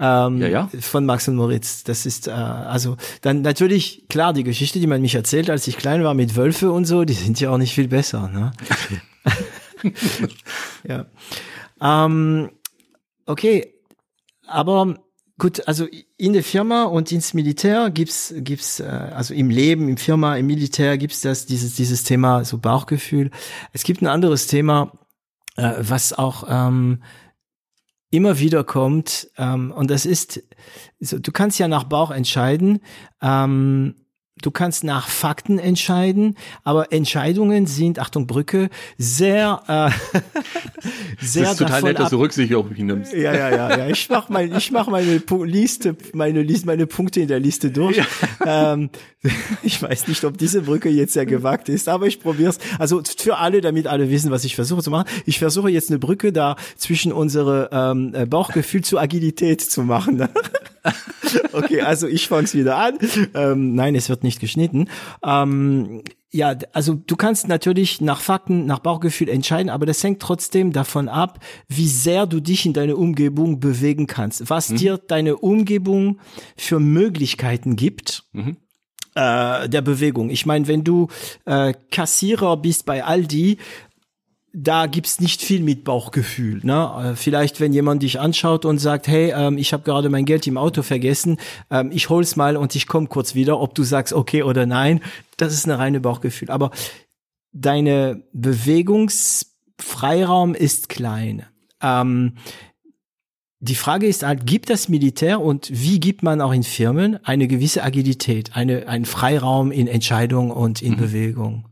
ähm, ja, ja. von Max und Moritz. Das ist äh, also dann natürlich klar die Geschichte, die man mich erzählt, als ich klein war mit Wölfe und so, die sind ja auch nicht viel besser. Ne? ja. Ähm, okay, aber gut, also in der Firma und ins Militär gibt's gibt's äh, also im Leben, im Firma, im Militär gibt's das dieses dieses Thema so Bauchgefühl. Es gibt ein anderes Thema, äh, was auch ähm, immer wieder kommt, ähm, und das ist, so, du kannst ja nach Bauch entscheiden, ähm, du kannst nach Fakten entscheiden, aber Entscheidungen sind, Achtung Brücke, sehr, äh, sehr Das ist total nett, dass du Rücksicht auf mich nimmst. Ja, ja, ja, ja. Ich mach mein, ich mach meine Liste, meine Liste, meine Punkte in der Liste durch. Ja. Ähm, ich weiß nicht, ob diese Brücke jetzt sehr gewagt ist, aber ich probiere es. Also für alle, damit alle wissen, was ich versuche zu machen. Ich versuche jetzt eine Brücke da zwischen unsere ähm, Bauchgefühl zu Agilität zu machen. okay, also ich fange wieder an. Ähm, nein, es wird nicht geschnitten. Ähm, ja, also du kannst natürlich nach Fakten, nach Bauchgefühl entscheiden, aber das hängt trotzdem davon ab, wie sehr du dich in deine Umgebung bewegen kannst, was mhm. dir deine Umgebung für Möglichkeiten gibt. Mhm äh, der Bewegung. Ich meine, wenn du äh, Kassierer bist bei Aldi, da gibt's nicht viel mit Bauchgefühl. Ne? Äh, vielleicht, wenn jemand dich anschaut und sagt, hey, ähm, ich habe gerade mein Geld im Auto vergessen, ähm, ich hol's mal und ich komme kurz wieder, ob du sagst okay oder nein, das ist eine reine Bauchgefühl. Aber deine Bewegungsfreiraum ist klein. Ähm, die Frage ist halt, gibt das Militär und wie gibt man auch in Firmen eine gewisse Agilität, eine, einen Freiraum in Entscheidung und in mhm. Bewegung?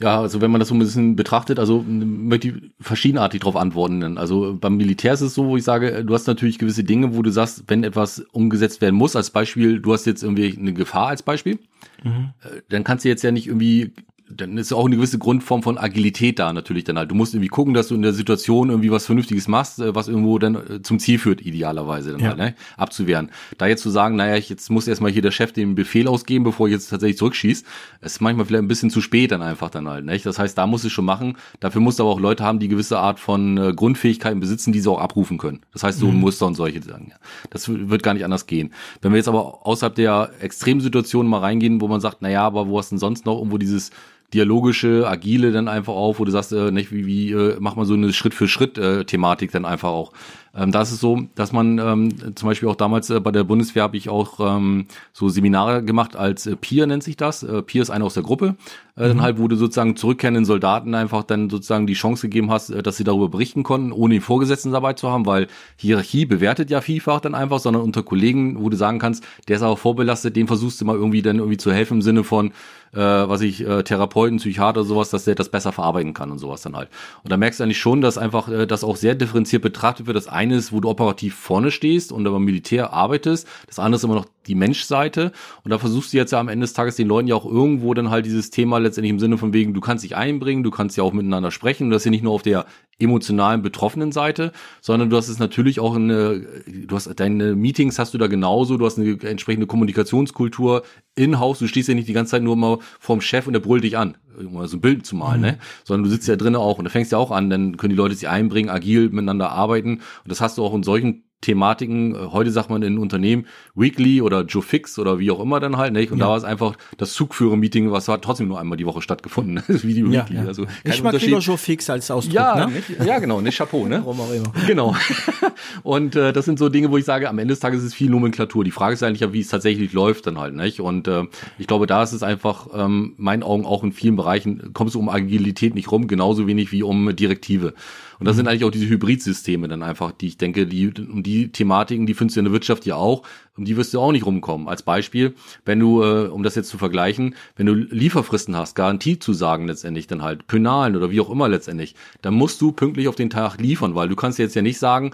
Ja, also wenn man das so ein bisschen betrachtet, also möchte ich verschiedenartig darauf antworten. Also beim Militär ist es so, wo ich sage, du hast natürlich gewisse Dinge, wo du sagst, wenn etwas umgesetzt werden muss, als Beispiel, du hast jetzt irgendwie eine Gefahr als Beispiel, mhm. Äh, dann kannst du jetzt ja nicht irgendwie dann ist auch eine gewisse Grundform von Agilität da natürlich dann halt. Du musst irgendwie gucken, dass du in der Situation irgendwie was Vernünftiges machst, äh, was irgendwo dann äh, zum Ziel führt, idealerweise dann ja. halt, ne? abzuwehren. Da jetzt zu sagen, naja, ich jetzt muss erstmal hier der Chef den Befehl ausgeben, bevor ich jetzt tatsächlich zurückschieße, ist manchmal vielleicht ein bisschen zu spät dann einfach dann halt. Ne? Das heißt, da musst du schon machen. Dafür musst du aber auch Leute haben, die gewisse Art von äh, Grundfähigkeiten besitzen, die sie auch abrufen können. Das heißt, so ein mhm. Muster und solche Sachen. Ja. Das wird gar nicht anders gehen. Wenn wir jetzt aber außerhalb der Extremsituation mal reingehen, wo man sagt, naja, aber wo hast denn sonst noch irgendwo dieses dialogische, agile dann einfach auf, wo du sagst, äh, nicht wie, wie äh, macht man so eine Schritt-für-Schritt-Thematik äh, dann einfach auch. Ähm, da ist es so, dass man ähm, zum Beispiel auch damals äh, bei der Bundeswehr habe ich auch ähm, so Seminare gemacht als äh, Peer nennt sich das. Äh, Peer ist einer aus der Gruppe. Äh, mhm. Dann halt, wo du sozusagen zurückkehrenden Soldaten einfach dann sozusagen die Chance gegeben hast, äh, dass sie darüber berichten konnten, ohne den Vorgesetzten dabei zu haben, weil Hierarchie bewertet ja vielfach dann einfach, sondern unter Kollegen, wo du sagen kannst, der ist aber vorbelastet, den versuchst du mal irgendwie dann irgendwie zu helfen im Sinne von, äh, was ich, äh, Therapeuten, Psychiater, sowas, dass der das besser verarbeiten kann und sowas dann halt. Und da merkst du eigentlich schon, dass einfach äh, das auch sehr differenziert betrachtet wird. Das eine ist, wo du operativ vorne stehst und beim Militär arbeitest. Das andere ist immer noch die Menschseite. Und da versuchst du jetzt ja am Ende des Tages den Leuten ja auch irgendwo dann halt dieses Thema letztendlich im Sinne von wegen, du kannst dich einbringen, du kannst ja auch miteinander sprechen. Und das ja nicht nur auf der emotionalen betroffenen Seite, sondern du hast es natürlich auch eine, du hast deine Meetings hast du da genauso, du hast eine entsprechende Kommunikationskultur in-house, du stehst ja nicht die ganze Zeit nur mal vorm Chef und der brüllt dich an, mal so ein Bild zu malen, mhm. ne? Sondern du sitzt ja drinnen auch und da fängst ja auch an, dann können die Leute sich einbringen, agil miteinander arbeiten und das hast du auch in solchen Thematiken, äh, heute sagt man in Unternehmen Weekly oder Joe Fix oder wie auch immer dann halt, nicht? Und ja. da war es einfach das Zugführer-Meeting, was hat trotzdem nur einmal die Woche stattgefunden, Video ja, Weekly. Ja. Also ich mag lieber Joe Fix als Ausdruck, ja, ne? ja, genau, ne Chapeau, ne? Warum auch immer. Genau. Und äh, das sind so Dinge, wo ich sage, am Ende des Tages ist es viel Nomenklatur. Die Frage ist eigentlich ja, wie es tatsächlich läuft dann halt, nicht? Und äh, ich glaube, da ist es einfach, ähm, meinen Augen auch in vielen Bereichen, kommst du um Agilität nicht rum, genauso wenig wie um Direktive. Und das mhm. sind eigentlich auch diese Hybridsysteme dann einfach, die ich denke, die, um die Thematiken, die findest du in der Wirtschaft ja auch, um die wirst du auch nicht rumkommen. Als Beispiel, wenn du, äh, um das jetzt zu vergleichen, wenn du Lieferfristen hast, Garantie zu sagen letztendlich dann halt, Penalen oder wie auch immer letztendlich, dann musst du pünktlich auf den Tag liefern, weil du kannst jetzt ja nicht sagen,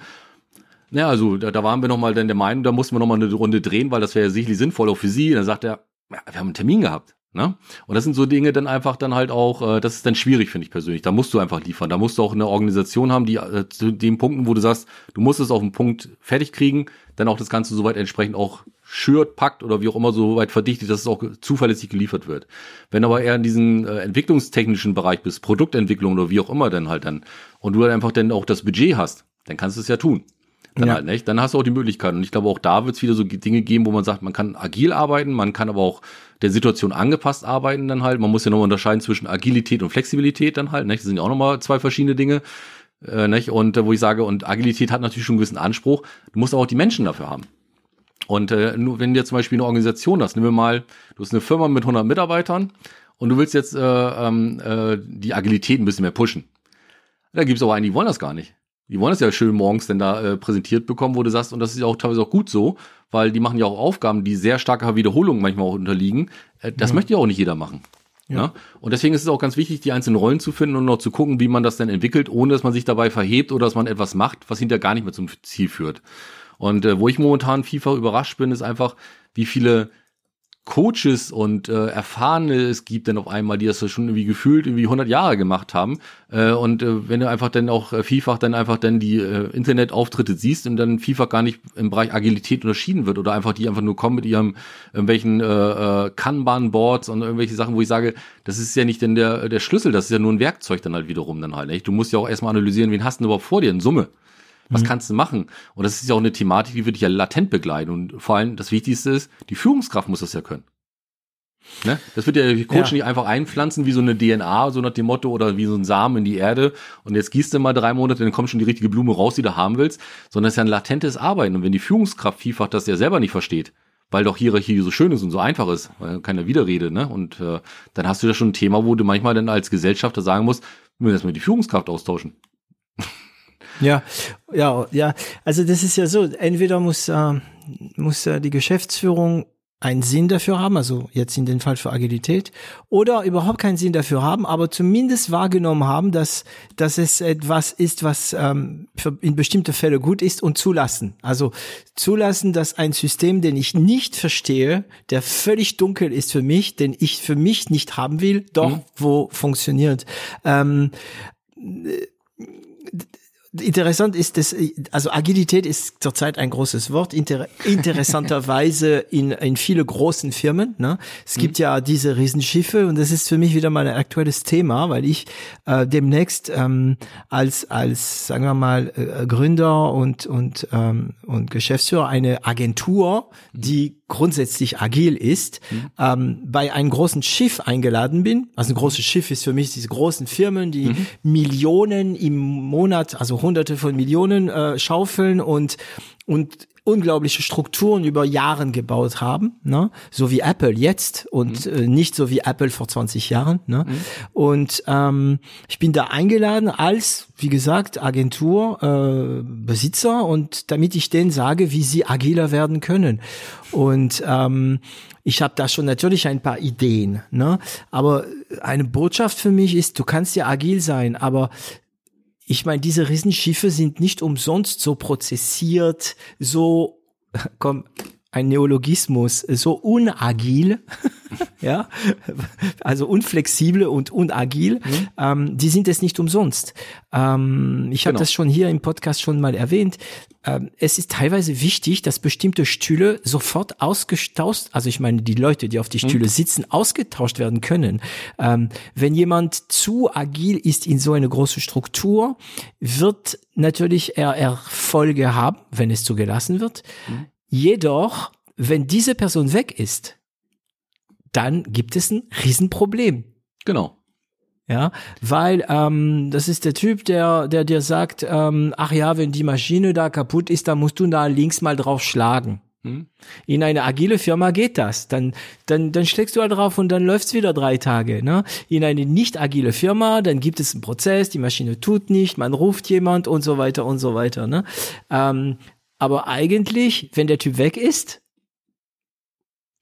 ja, also da, da waren wir nochmal dann der Meinung, da mussten wir nochmal eine Runde drehen, weil das wäre ja sicherlich sinnvoll auch für sie. Und dann sagt er, ja, wir haben einen Termin gehabt. Ne? Und das sind so Dinge dann einfach dann halt auch, äh, das ist dann schwierig, finde ich persönlich. Da musst du einfach liefern. Da musst du auch eine Organisation haben, die äh, zu den Punkten, wo du sagst, du musst es auf den Punkt fertig kriegen, dann auch das Ganze soweit entsprechend auch schürt, packt oder wie auch immer so weit verdichtet, dass es auch zuverlässig geliefert wird. Wenn aber eher in diesen äh, entwicklungstechnischen Bereich bist, Produktentwicklung oder wie auch immer dann halt dann, und du halt einfach dann auch das Budget hast, dann kannst du es ja tun. Dann ja. halt nicht. Dann hast du auch die Möglichkeit. Und ich glaube, auch da wird es wieder so Dinge geben, wo man sagt, man kann agil arbeiten, man kann aber auch der Situation angepasst arbeiten dann halt. Man muss ja nochmal unterscheiden zwischen Agilität und Flexibilität dann halt. Nicht? Das sind ja auch nochmal zwei verschiedene Dinge. Äh, nicht? Und äh, wo ich sage, und Agilität hat natürlich schon einen gewissen Anspruch. Du musst aber auch die Menschen dafür haben. Und äh, nur wenn du jetzt zum Beispiel eine Organisation hast, nehmen wir mal, du hast eine Firma mit 100 Mitarbeitern und du willst jetzt äh, ähm, äh, die Agilität ein bisschen mehr pushen. Da gibt es aber einige, die wollen das gar nicht. Die wollen das ja schön morgens denn da äh, präsentiert bekommen, wo du sagst, und das ist ja auch teilweise auch gut so, weil die machen ja auch Aufgaben, die sehr starker Wiederholung manchmal auch unterliegen. Äh, das ja. möchte ja auch nicht jeder machen. Ja. ja. Und deswegen ist es auch ganz wichtig, die einzelnen Rollen zu finden und noch zu gucken, wie man das dann entwickelt, ohne dass man sich dabei verhebt oder dass man etwas macht, was hinterher gar nicht mehr zum Ziel führt. Und äh, wo ich momentan FIFA überrascht bin, ist einfach, wie viele Coaches und äh, Erfahrene es gibt dann auf einmal, die das schon irgendwie gefühlt irgendwie 100 Jahre gemacht haben. Äh, und äh, wenn du einfach dann auch äh, vielfach dann einfach dann die äh, Internetauftritte siehst und dann vielfach gar nicht im Bereich Agilität unterschieden wird oder einfach die einfach nur kommen mit ihrem irgendwelchen äh, äh, Kanban-Boards und irgendwelche Sachen, wo ich sage, das ist ja nicht denn der, der Schlüssel, das ist ja nur ein Werkzeug dann halt wiederum dann halt. Nicht? Du musst ja auch erstmal analysieren, wen hast du überhaupt vor dir in Summe. Was mhm. kannst du machen? Und das ist ja auch eine Thematik, die wird dich ja latent begleiten. Und vor allem das Wichtigste ist, die Führungskraft muss das ja können. Ne? Das wird ja die Coach ja. nicht einfach einpflanzen wie so eine DNA, so nach dem Motto, oder wie so ein Samen in die Erde. Und jetzt gießt du mal drei Monate, dann kommt schon die richtige Blume raus, die du haben willst. Sondern es ist ja ein latentes Arbeiten. Und wenn die Führungskraft vielfach das ja selber nicht versteht, weil doch Hierarchie so schön ist und so einfach ist, weil keine Widerrede, ne? Und äh, dann hast du ja schon ein Thema, wo du manchmal dann als Gesellschafter sagen musst, wir müssen erstmal die Führungskraft austauschen. Ja, ja, ja. Also das ist ja so. Entweder muss äh, muss äh, die Geschäftsführung einen Sinn dafür haben, also jetzt in dem Fall für Agilität, oder überhaupt keinen Sinn dafür haben, aber zumindest wahrgenommen haben, dass, dass es etwas ist, was ähm, für in bestimmte Fälle gut ist und zulassen. Also zulassen, dass ein System, den ich nicht verstehe, der völlig dunkel ist für mich, den ich für mich nicht haben will, doch mhm. wo funktioniert. Ähm, Interessant ist das, also Agilität ist zurzeit ein großes Wort, inter, interessanterweise in, in viele großen Firmen. Ne? Es gibt mhm. ja diese Riesenschiffe und das ist für mich wieder mal ein aktuelles Thema, weil ich äh, demnächst ähm, als, als, sagen wir mal, äh, Gründer und, und, ähm, und Geschäftsführer eine Agentur, die grundsätzlich agil ist, mhm. ähm, bei einem großen Schiff eingeladen bin. Also ein großes Schiff ist für mich diese großen Firmen, die mhm. Millionen im Monat, also hunderte von Millionen äh, schaufeln und und unglaubliche Strukturen über Jahren gebaut haben, ne? so wie Apple jetzt und mhm. äh, nicht so wie Apple vor 20 Jahren. Ne? Mhm. Und ähm, ich bin da eingeladen als, wie gesagt, Agentur, äh, Besitzer und damit ich denen sage, wie sie agiler werden können. Und ähm, ich habe da schon natürlich ein paar Ideen, ne? aber eine Botschaft für mich ist, du kannst ja agil sein, aber ich meine, diese Riesenschiffe sind nicht umsonst so prozessiert, so, komm, ein Neologismus, so unagil, ja, also unflexibel und unagil, mhm. ähm, die sind es nicht umsonst. Ähm, ich habe genau. das schon hier im Podcast schon mal erwähnt. Ähm, es ist teilweise wichtig, dass bestimmte Stühle sofort ausgetauscht, also ich meine die Leute, die auf die mhm. Stühle mhm. sitzen, ausgetauscht werden können. Ähm, wenn jemand zu agil ist in so eine große Struktur, wird natürlich er Erfolge haben, wenn es zugelassen wird. Mhm. Jedoch, wenn diese Person weg ist, dann gibt es ein Riesenproblem. Genau. Ja, weil ähm, das ist der Typ, der, der dir sagt, ähm, ach ja, wenn die Maschine da kaputt ist, dann musst du da links mal drauf schlagen. Hm? In eine agile Firma geht das. Dann, dann, dann schlägst du halt drauf und dann läuft's wieder drei Tage. Ne? In eine nicht agile Firma, dann gibt es einen Prozess, die Maschine tut nicht, man ruft jemand und so weiter und so weiter. Ne? Ähm, aber eigentlich, wenn der Typ weg ist,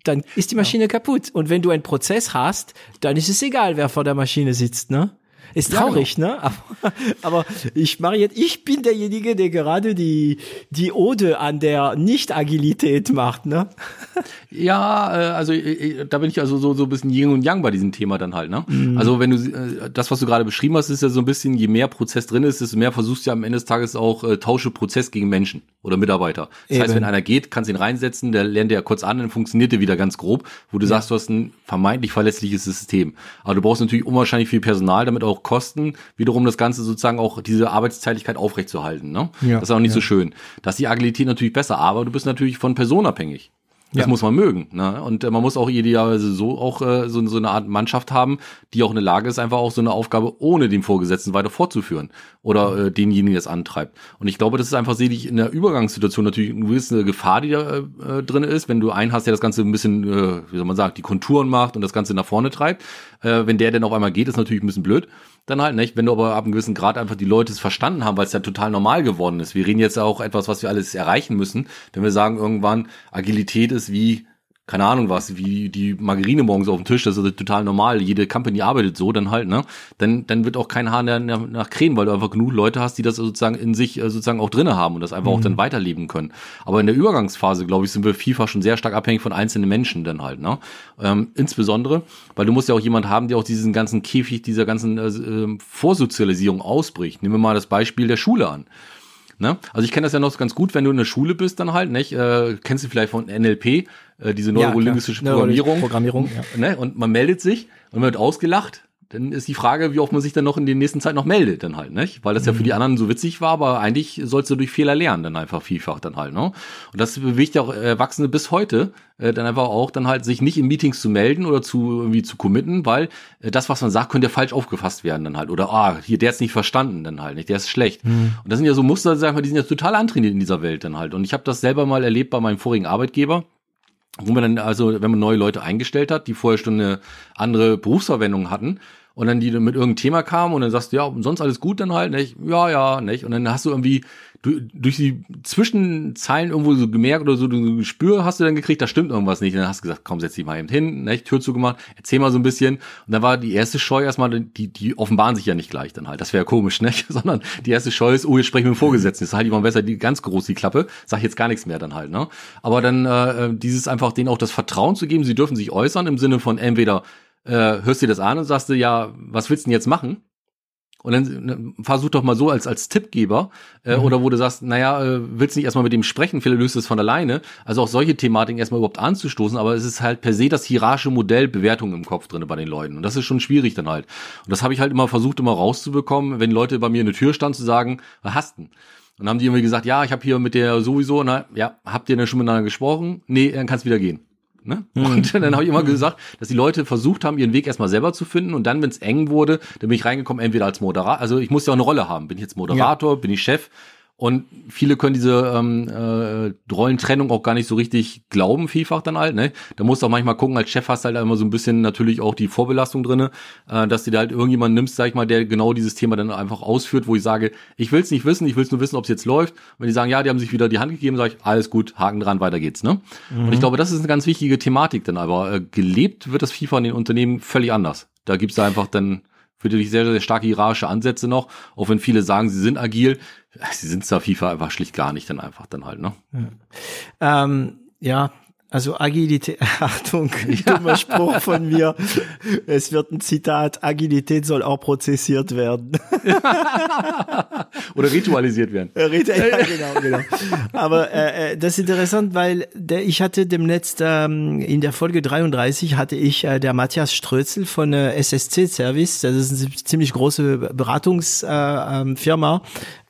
dann ist die Maschine ja. kaputt. Und wenn du einen Prozess hast, dann ist es egal, wer vor der Maschine sitzt, ne? Ist traurig, ja, genau. ne? Aber, aber ich mache jetzt, ich bin derjenige, der gerade die, die Ode an der Nicht-Agilität macht, ne? Ja, äh, also äh, da bin ich also so, so ein bisschen Yin und Yang bei diesem Thema dann halt, ne? Mhm. Also wenn du, äh, das, was du gerade beschrieben hast, ist ja so ein bisschen, je mehr Prozess drin ist, desto mehr versuchst du ja am Ende des Tages auch, äh, tausche Prozess gegen Menschen oder Mitarbeiter. Das Eben. heißt, wenn einer geht, kannst du ihn reinsetzen, der lernt ja kurz an, dann funktioniert der wieder ganz grob, wo du ja. sagst, du hast ein vermeintlich verlässliches System. Aber du brauchst natürlich unwahrscheinlich viel Personal, damit auch Kosten, wiederum das Ganze sozusagen auch diese Arbeitszeitlichkeit aufrechtzuerhalten. Ne? Ja, das ist auch nicht ja. so schön. Das ist die Agilität natürlich besser, aber du bist natürlich von Person abhängig. Das ja. muss man mögen. Ne? Und äh, man muss auch idealerweise so auch äh, so, so eine Art Mannschaft haben, die auch in der Lage ist, einfach auch so eine Aufgabe ohne den Vorgesetzten weiter fortzuführen oder äh, denjenigen, der es antreibt. Und ich glaube, das ist einfach selig in der Übergangssituation natürlich eine gewisse Gefahr, die da äh, drin ist, wenn du einen hast, der das Ganze ein bisschen, äh, wie soll man sagen, die Konturen macht und das Ganze nach vorne treibt. Äh, wenn der denn auf einmal geht, ist natürlich ein bisschen blöd dann halt nicht. Wenn du aber ab einem gewissen Grad einfach die Leute es verstanden haben, weil es ja total normal geworden ist. Wir reden jetzt auch etwas, was wir alles erreichen müssen. Wenn wir sagen irgendwann, Agilität ist wie keine Ahnung was, wie die Margarine morgens auf dem Tisch, das ist total normal, jede Company arbeitet so, dann halt, ne? Dann, dann wird auch kein Haar nach, nach Krähen, weil du einfach genug Leute hast, die das sozusagen in sich äh, sozusagen auch drinne haben und das einfach mhm. auch dann weiterleben können. Aber in der Übergangsphase, glaube ich, sind wir FIFA schon sehr stark abhängig von einzelnen Menschen dann halt, ne? Ähm, insbesondere, weil du musst ja auch jemand haben, der auch diesen ganzen Käfig, dieser ganzen äh, äh Vorsozialisierung ausbricht. Nehmen wir mal das Beispiel der Schule an. Ne? Also ich kenne das ja noch ganz gut, wenn du in der Schule bist dann halt, nicht? Äh, kennst du vielleicht von NLP, äh, diese neurolinguistische ja, Programmierung. Programmierung ja. ne? Und man meldet sich und man wird ausgelacht dann ist die Frage, wie oft man sich dann noch in der nächsten Zeit noch meldet, dann halt, nicht? Weil das ja für die mhm. anderen so witzig war, aber eigentlich sollst du durch Fehler lernen, dann einfach vielfach dann halt, ne? Und das bewegt ja auch Erwachsene bis heute, äh, dann einfach auch dann halt sich nicht in Meetings zu melden oder zu irgendwie zu committen, weil äh, das, was man sagt, könnte ja falsch aufgefasst werden dann halt. Oder, ah, hier, der hat's nicht verstanden dann halt, nicht? Der ist schlecht. Mhm. Und das sind ja so Muster, sag ich mal, die sind ja total antrainiert in dieser Welt dann halt. Und ich habe das selber mal erlebt bei meinem vorigen Arbeitgeber wo man dann also, wenn man neue Leute eingestellt hat, die vorher schon eine andere Berufsverwendung hatten, und dann die mit irgendeinem Thema kamen und dann sagst du, ja, sonst alles gut dann halt, nicht? Ja, ja, nicht? Und dann hast du irgendwie du, durch die Zwischenzeilen irgendwo so gemerkt oder so, du ein Gespür hast du dann gekriegt, da stimmt irgendwas nicht. Und dann hast du gesagt, komm, setz dich mal eben hin, nicht? Tür zugemacht, erzähl mal so ein bisschen. Und dann war die erste Scheu erstmal, die, die offenbaren sich ja nicht gleich dann halt. Das wäre komisch, nicht? Sondern die erste Scheu ist, oh, jetzt sprechen wir mit dem Vorgesetzten. Das halte ich mal besser die ganz groß die Klappe, sag jetzt gar nichts mehr dann halt, ne? Aber dann äh, dieses einfach denen auch das Vertrauen zu geben, sie dürfen sich äußern im Sinne von entweder äh, hörst dir das an und sagst du, ja, was willst du denn jetzt machen? Und dann ne, versuch doch mal so als, als Tippgeber, äh, mhm. oder wo du sagst, naja, äh, willst du nicht erstmal mit dem sprechen, vielleicht löst es von alleine. Also auch solche Thematiken erstmal überhaupt anzustoßen, aber es ist halt per se das hierarchische Modell Bewertung im Kopf drinne bei den Leuten. Und das ist schon schwierig dann halt. Und das habe ich halt immer versucht, immer rauszubekommen, wenn Leute bei mir in der Tür standen, zu sagen, was hast denn? Und dann haben die irgendwie gesagt, ja, ich habe hier mit der sowieso, na, ja, habt ihr denn schon miteinander gesprochen? Nee, dann kannst wieder gehen. Ne? Mhm. Und dann habe ich immer gesagt, dass die Leute versucht haben, ihren Weg erstmal selber zu finden und dann, wenn es eng wurde, dann bin ich reingekommen, entweder als Moderator, also ich muss ja auch eine Rolle haben. Bin ich jetzt Moderator, ja. bin ich Chef? Und viele können diese ähm, äh, Rollentrennung auch gar nicht so richtig glauben, vielfach dann halt. Ne? Da musst du auch manchmal gucken, als Chef hast du halt immer so ein bisschen natürlich auch die Vorbelastung drinne, äh, dass du da halt irgendjemand nimmst, sag ich mal, der genau dieses Thema dann einfach ausführt, wo ich sage, ich will es nicht wissen, ich will es nur wissen, ob es jetzt läuft. Und wenn die sagen, ja, die haben sich wieder die Hand gegeben, sage ich, alles gut, Haken dran, weiter geht's. Ne? Mhm. Und ich glaube, das ist eine ganz wichtige Thematik dann, aber äh, gelebt wird das FIFA in den Unternehmen völlig anders. Da gibt's da einfach dann für dich sehr, sehr starke hierarchische Ansätze noch, auch wenn viele sagen, sie sind agil. Sie sind zwar FIFA einfach schlicht gar nicht dann einfach dann halt, ne? Ja, ähm, ja also Agilität, Achtung, dummer Spruch von mir. Es wird ein Zitat, Agilität soll auch prozessiert werden. Oder ritualisiert werden. ja, genau, genau. Aber äh, äh, das ist interessant, weil der, ich hatte demnächst ähm, in der Folge 33 hatte ich äh, der Matthias Strözel von äh, SSC Service, das ist eine ziemlich große Beratungsfirma.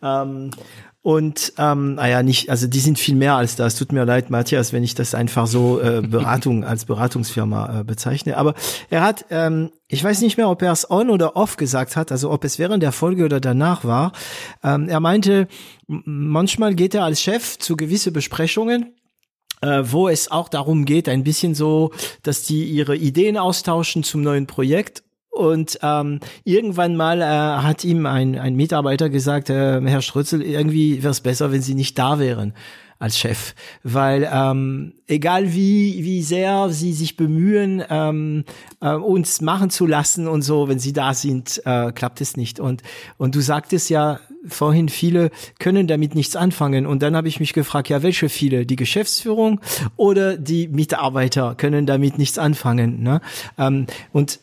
Äh, ähm, ähm, und ähm, naja, nicht, also die sind viel mehr als das. Tut mir leid, Matthias, wenn ich das einfach so äh, Beratung als Beratungsfirma äh, bezeichne. Aber er hat, ähm, ich weiß nicht mehr, ob er es on oder off gesagt hat, also ob es während der Folge oder danach war. Ähm, er meinte, manchmal geht er als Chef zu gewisse Besprechungen äh, wo es auch darum geht, ein bisschen so, dass die ihre Ideen austauschen zum neuen Projekt und ähm, irgendwann mal äh, hat ihm ein, ein Mitarbeiter gesagt, äh, Herr Strützel, irgendwie wäre es besser, wenn Sie nicht da wären. als Chef, weil ähm, egal wie wie sehr sie sich bemühen, ähm, äh, uns machen zu lassen und so, wenn sie da sind, äh, klappt es nicht. Und und du sagtest ja vorhin, viele können damit nichts anfangen. Und dann habe ich mich gefragt, ja, welche viele? Die Geschäftsführung oder die Mitarbeiter können damit nichts anfangen. Ne? Ähm, und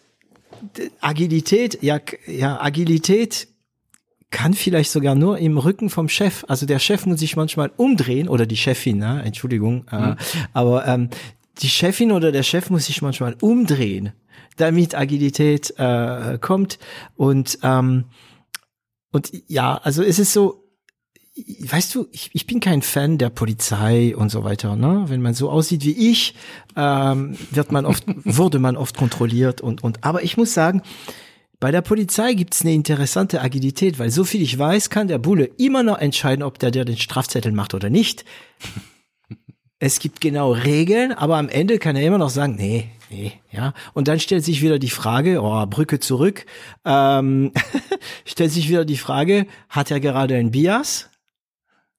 Agilität, ja, ja, Agilität kann vielleicht sogar nur im Rücken vom Chef. Also der Chef muss sich manchmal umdrehen oder die Chefin, ne? Entschuldigung, äh, mhm. aber ähm, die Chefin oder der Chef muss sich manchmal umdrehen, damit Agilität äh, kommt und ähm, und ja, also es ist so, weißt du, ich, ich bin kein Fan der Polizei und so weiter. Ne? Wenn man so aussieht wie ich, ähm, wird man oft, wurde man oft kontrolliert und und. Aber ich muss sagen, bei der Polizei gibt's eine interessante Agilität, weil so viel ich weiß, kann der Bulle immer noch entscheiden, ob der dir den Strafzettel macht oder nicht. Es gibt genau Regeln, aber am Ende kann er immer noch sagen, nee, nee, ja. Und dann stellt sich wieder die Frage, oh, Brücke zurück, ähm, stellt sich wieder die Frage, hat er gerade ein Bias?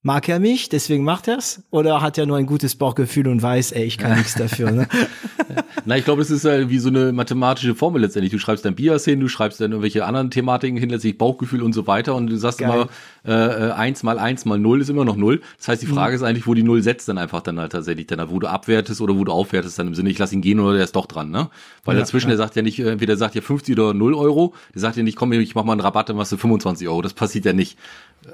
Mag er mich, deswegen macht er's? Oder hat er nur ein gutes Bauchgefühl und weiß, ey, ich kann nichts dafür? Ne? Na, ich glaube, es ist halt wie so eine mathematische Formel letztendlich. Du schreibst dein Bias hin, du schreibst dann irgendwelche anderen Thematiken hin, letztendlich Bauchgefühl und so weiter und du sagst Geil. immer, äh, eins mal eins mal null ist immer noch null. Das heißt, die mhm. Frage mhm. ist eigentlich, wo die Null setzt dann einfach dann halt tatsächlich dann, wo du abwertest oder wo du aufwertest dann im Sinne, ich lass ihn gehen oder der ist doch dran, ne? Weil ja, dazwischen, ja. der sagt ja nicht, entweder sagt ja 50 oder 0 Euro, der sagt ja nicht, komm, ich mach mal einen Rabatt, dann machst du 25 Euro. Das passiert ja nicht.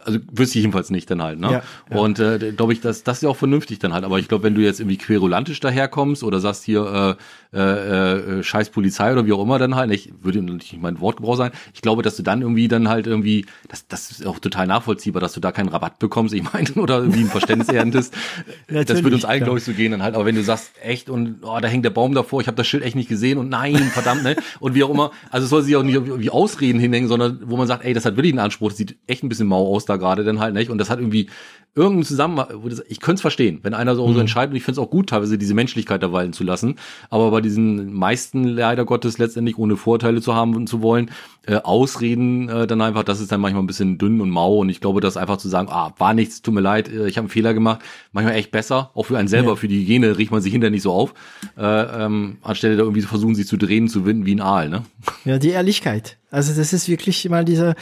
Also wüsste ich jedenfalls nicht dann halt, ne? Ja, ja. Und äh, glaube ich, das, das ist ja auch vernünftig dann halt. Aber ich glaube, wenn du jetzt irgendwie querulantisch daherkommst oder sagst hier äh, äh, äh, scheiß Polizei oder wie auch immer dann halt, ich würde nicht mein Wortgebrauch sein, ich glaube, dass du dann irgendwie dann halt irgendwie, das, das ist auch total nachvollziehbar, dass du da keinen Rabatt bekommst, ich meine, oder irgendwie ein Verständnis erntest. das würde uns allen, glaube ich, so gehen dann halt. Aber wenn du sagst, echt, und oh, da hängt der Baum davor, ich habe das Schild echt nicht gesehen und nein, verdammt, ne? Und wie auch immer, also es soll sich auch nicht wie Ausreden hinhängen, sondern wo man sagt, ey, das hat wirklich einen Anspruch, das sieht echt ein bisschen mau aus da gerade dann halt, nicht? Und das hat irgendwie irgendeinen Zusammenhang, ich könnte es verstehen, wenn einer so, mhm. so entscheidet, und ich finde es auch gut, teilweise diese Menschlichkeit da walten zu lassen, aber bei diesen meisten leider Gottes letztendlich ohne Vorteile zu haben und zu wollen, äh, Ausreden äh, dann einfach, das ist dann manchmal ein bisschen dünn und mau und ich glaube, das einfach zu sagen, ah, war nichts, tut mir leid, äh, ich habe einen Fehler gemacht, manchmal echt besser, auch für einen selber, ja. für die Hygiene riecht man sich hinterher nicht so auf, äh, ähm, anstelle da irgendwie zu versuchen, sich zu drehen, zu winden wie ein Aal, ne? Ja, die Ehrlichkeit. Also das ist wirklich mal dieser,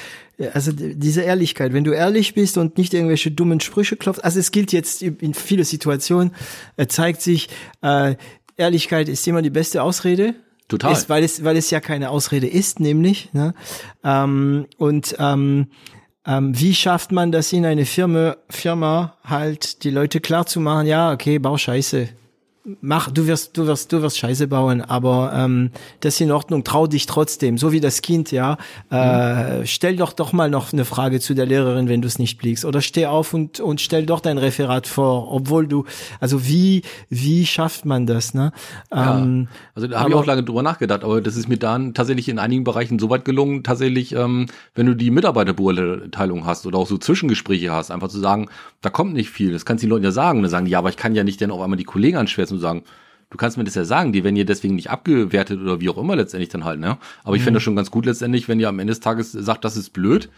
also diese Ehrlichkeit. Wenn du ehrlich bist und nicht irgendwelche dummen Sprüche klopfst, also es gilt jetzt in viele Situationen, äh, zeigt sich, äh, Ehrlichkeit ist immer die beste Ausrede. Total. Ist, weil es, weil es ja keine Ausrede ist, nämlich. Ne? Ähm, und ähm, ähm, wie schafft man das in eine Firma, Firma halt die Leute klar zu machen, ja, okay, bau Scheiße, mach, du wirst, du wirst, du wirst Scheiße bauen, aber ähm, das ist in Ordnung, trau dich trotzdem, so wie das Kind, ja. Äh, mhm. Stell doch doch mal noch eine Frage zu der Lehrerin, wenn du es nicht blickst. Oder steh auf und, und stell doch dein Referat vor, obwohl du, also wie, wie schafft man das, ne? Ähm, ja, also da habe ich auch lange drüber nachgedacht, aber das ist mir dann tatsächlich in einigen Bereichen so weit gelungen, tatsächlich, ähm, wenn du die Mitarbeiterbeurteilung hast oder auch so Zwischengespräche hast, einfach zu sagen, da kommt nicht viel, das kannst du den Leuten ja sagen. Und dann sagen, ja, aber ich kann ja nicht denn auf einmal die Kollegen anschwärzen zu sagen, du kannst mir das ja sagen, die werden ja deswegen nicht abgewertet oder wie auch immer letztendlich dann halt, ne? Aber ich mhm. finde das schon ganz gut letztendlich, wenn ihr am Ende des Tages sagt, das ist blöd,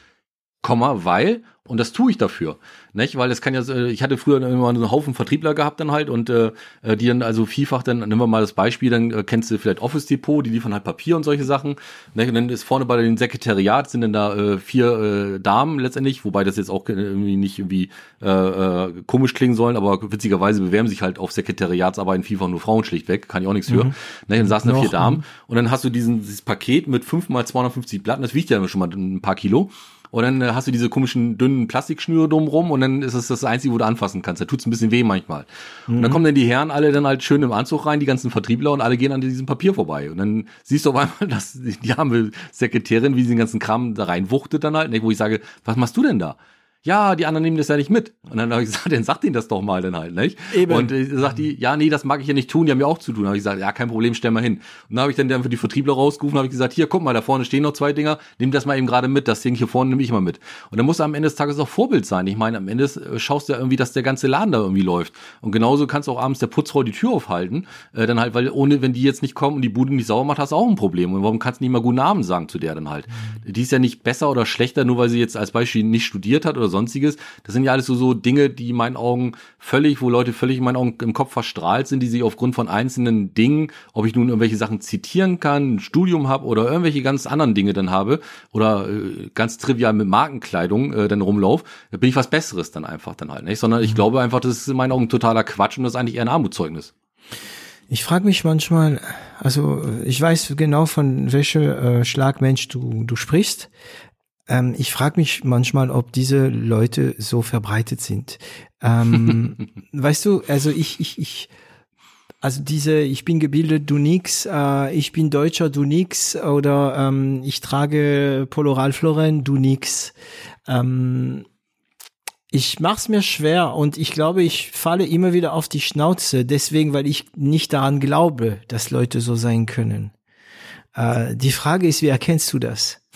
Komma, weil, und das tue ich dafür, nicht? Weil es kann ja, ich hatte früher immer einen Haufen Vertriebler gehabt dann halt und äh, die dann also vielfach dann, nehmen wir mal das Beispiel, dann äh, kennst du vielleicht Office Depot, die liefern halt Papier und solche Sachen. Ne? Und dann ist vorne bei den Sekretariat sind dann da äh, vier äh, Damen letztendlich, wobei das jetzt auch irgendwie nicht irgendwie äh, äh, komisch klingen sollen, aber witzigerweise bewerben sich halt auf Sekretariatsarbeiten vielfach nur Frauen schlichtweg, kann ich auch nichts für. Mhm. Ne? Dann saßen da vier Damen und dann hast du diesen dieses Paket mit fünf mal 250 Platten, das wiegt ja schon mal ein paar Kilo. Und dann äh, hast du diese komischen dünnen Plastikschnüre drumrum und dann ist es das Einzige, wo du anfassen kannst. Da tut's ein bisschen weh manchmal. Mhm. Und dann mhm. kommen dann die Herren alle dann halt schön im Anzug rein, die ganzen Vertriebler und alle gehen an diesem Papier vorbei. Und dann siehst du auf einmal, dass die arme Sekretärin, wie sie den ganzen Kram da reinwuchtet dann halt, ne, wo ich sage, was machst du denn da? Ja, die anderen nehmen das ja nicht mit. Und dann habe ich gesagt, dann sagt ihnen das doch mal dann halt, nicht? Eben. Und äh, sagt die, ja, nee, das mag ich ja nicht tun, die haben ja auch zu tun. Habe ich gesagt, ja, kein Problem, stell mal hin. Und dann habe ich dann, dann für die Vertriebler rausgerufen, habe ich gesagt, hier, guck mal, da vorne stehen noch zwei Dinger, nimm das mal eben gerade mit, das Ding hier vorne nehme ich mal mit. Und dann muss er am Ende des Tages auch Vorbild sein. Ich meine, am Ende äh, schaust du ja irgendwie, dass der ganze Laden da irgendwie läuft. Und genauso kannst du auch abends der Putzfrau die Tür aufhalten, äh, dann halt, weil ohne, wenn die jetzt nicht kommen und die Bude nicht sauber macht, hast du auch ein Problem. Und warum kannst du nicht mal guten Abend sagen zu der dann halt? Die ist ja nicht besser oder schlechter, nur weil sie jetzt als Beispiel nicht studiert hat oder sonstiges. Das sind ja alles so, so Dinge, die in meinen Augen völlig, wo Leute völlig in meinen Augen im Kopf verstrahlt sind, die sich aufgrund von einzelnen Dingen, ob ich nun irgendwelche Sachen zitieren kann, ein Studium habe oder irgendwelche ganz anderen Dinge dann habe oder äh, ganz trivial mit Markenkleidung äh, dann rumlauf, da bin ich was Besseres dann einfach dann halt nicht, sondern ich mhm. glaube einfach, das ist in meinen Augen totaler Quatsch und das ist eigentlich eher ein Armutszeugnis. Ich frage mich manchmal, also ich weiß genau von welcher äh, Schlagmensch du, du sprichst. Ähm, ich frage mich manchmal, ob diese Leute so verbreitet sind. Ähm, weißt du, also ich, ich, ich, also diese, ich bin gebildet, du nix, äh, ich bin Deutscher, du nix, oder ähm, ich trage Polo Ralph Lauren, du nix. Ähm, ich mach's mir schwer und ich glaube, ich falle immer wieder auf die Schnauze, deswegen, weil ich nicht daran glaube, dass Leute so sein können. Äh, die Frage ist, wie erkennst du das?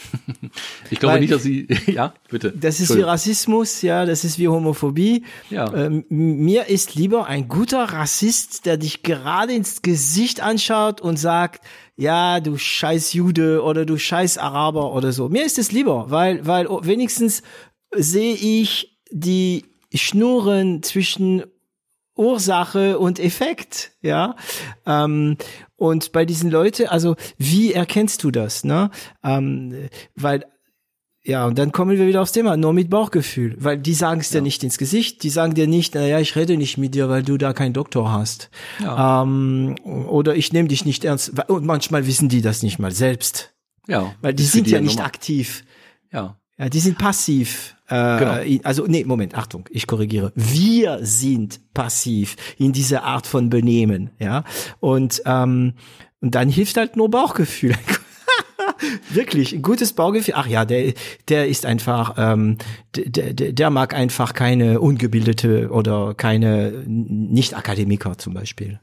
Ich glaube Weil, nicht, dass sie, ja, bitte. Das ist wie Rassismus, ja, das ist wie Homophobie. Ja. Ähm, mir ist lieber ein guter Rassist, der dich gerade ins Gesicht anschaut und sagt, ja, du scheiß Jude oder du scheiß Araber oder so. Mir ist es lieber, weil, weil wenigstens sehe ich die Schnurren zwischen Ursache und Effekt, ja. Ähm, und bei diesen Leuten, also wie erkennst du das, ne? Ähm, weil ja, und dann kommen wir wieder aufs Thema, nur mit Bauchgefühl, weil die sagen es ja. dir nicht ins Gesicht, die sagen dir nicht, naja, ich rede nicht mit dir, weil du da keinen Doktor hast. Ja. Ähm, oder ich nehme dich nicht ernst. Und manchmal wissen die das nicht mal selbst. Ja. Weil die sind ja nicht aktiv. Ja. Ja, die sind passiv. Äh, genau. Also, nee, Moment, Achtung, ich korrigiere. Wir sind passiv in dieser Art von Benehmen, ja. Und, ähm, und dann hilft halt nur Bauchgefühl. Wirklich, ein gutes Bauchgefühl. Ach ja, der, der ist einfach, ähm, der, der, der mag einfach keine ungebildete oder keine Nicht-Akademiker zum Beispiel.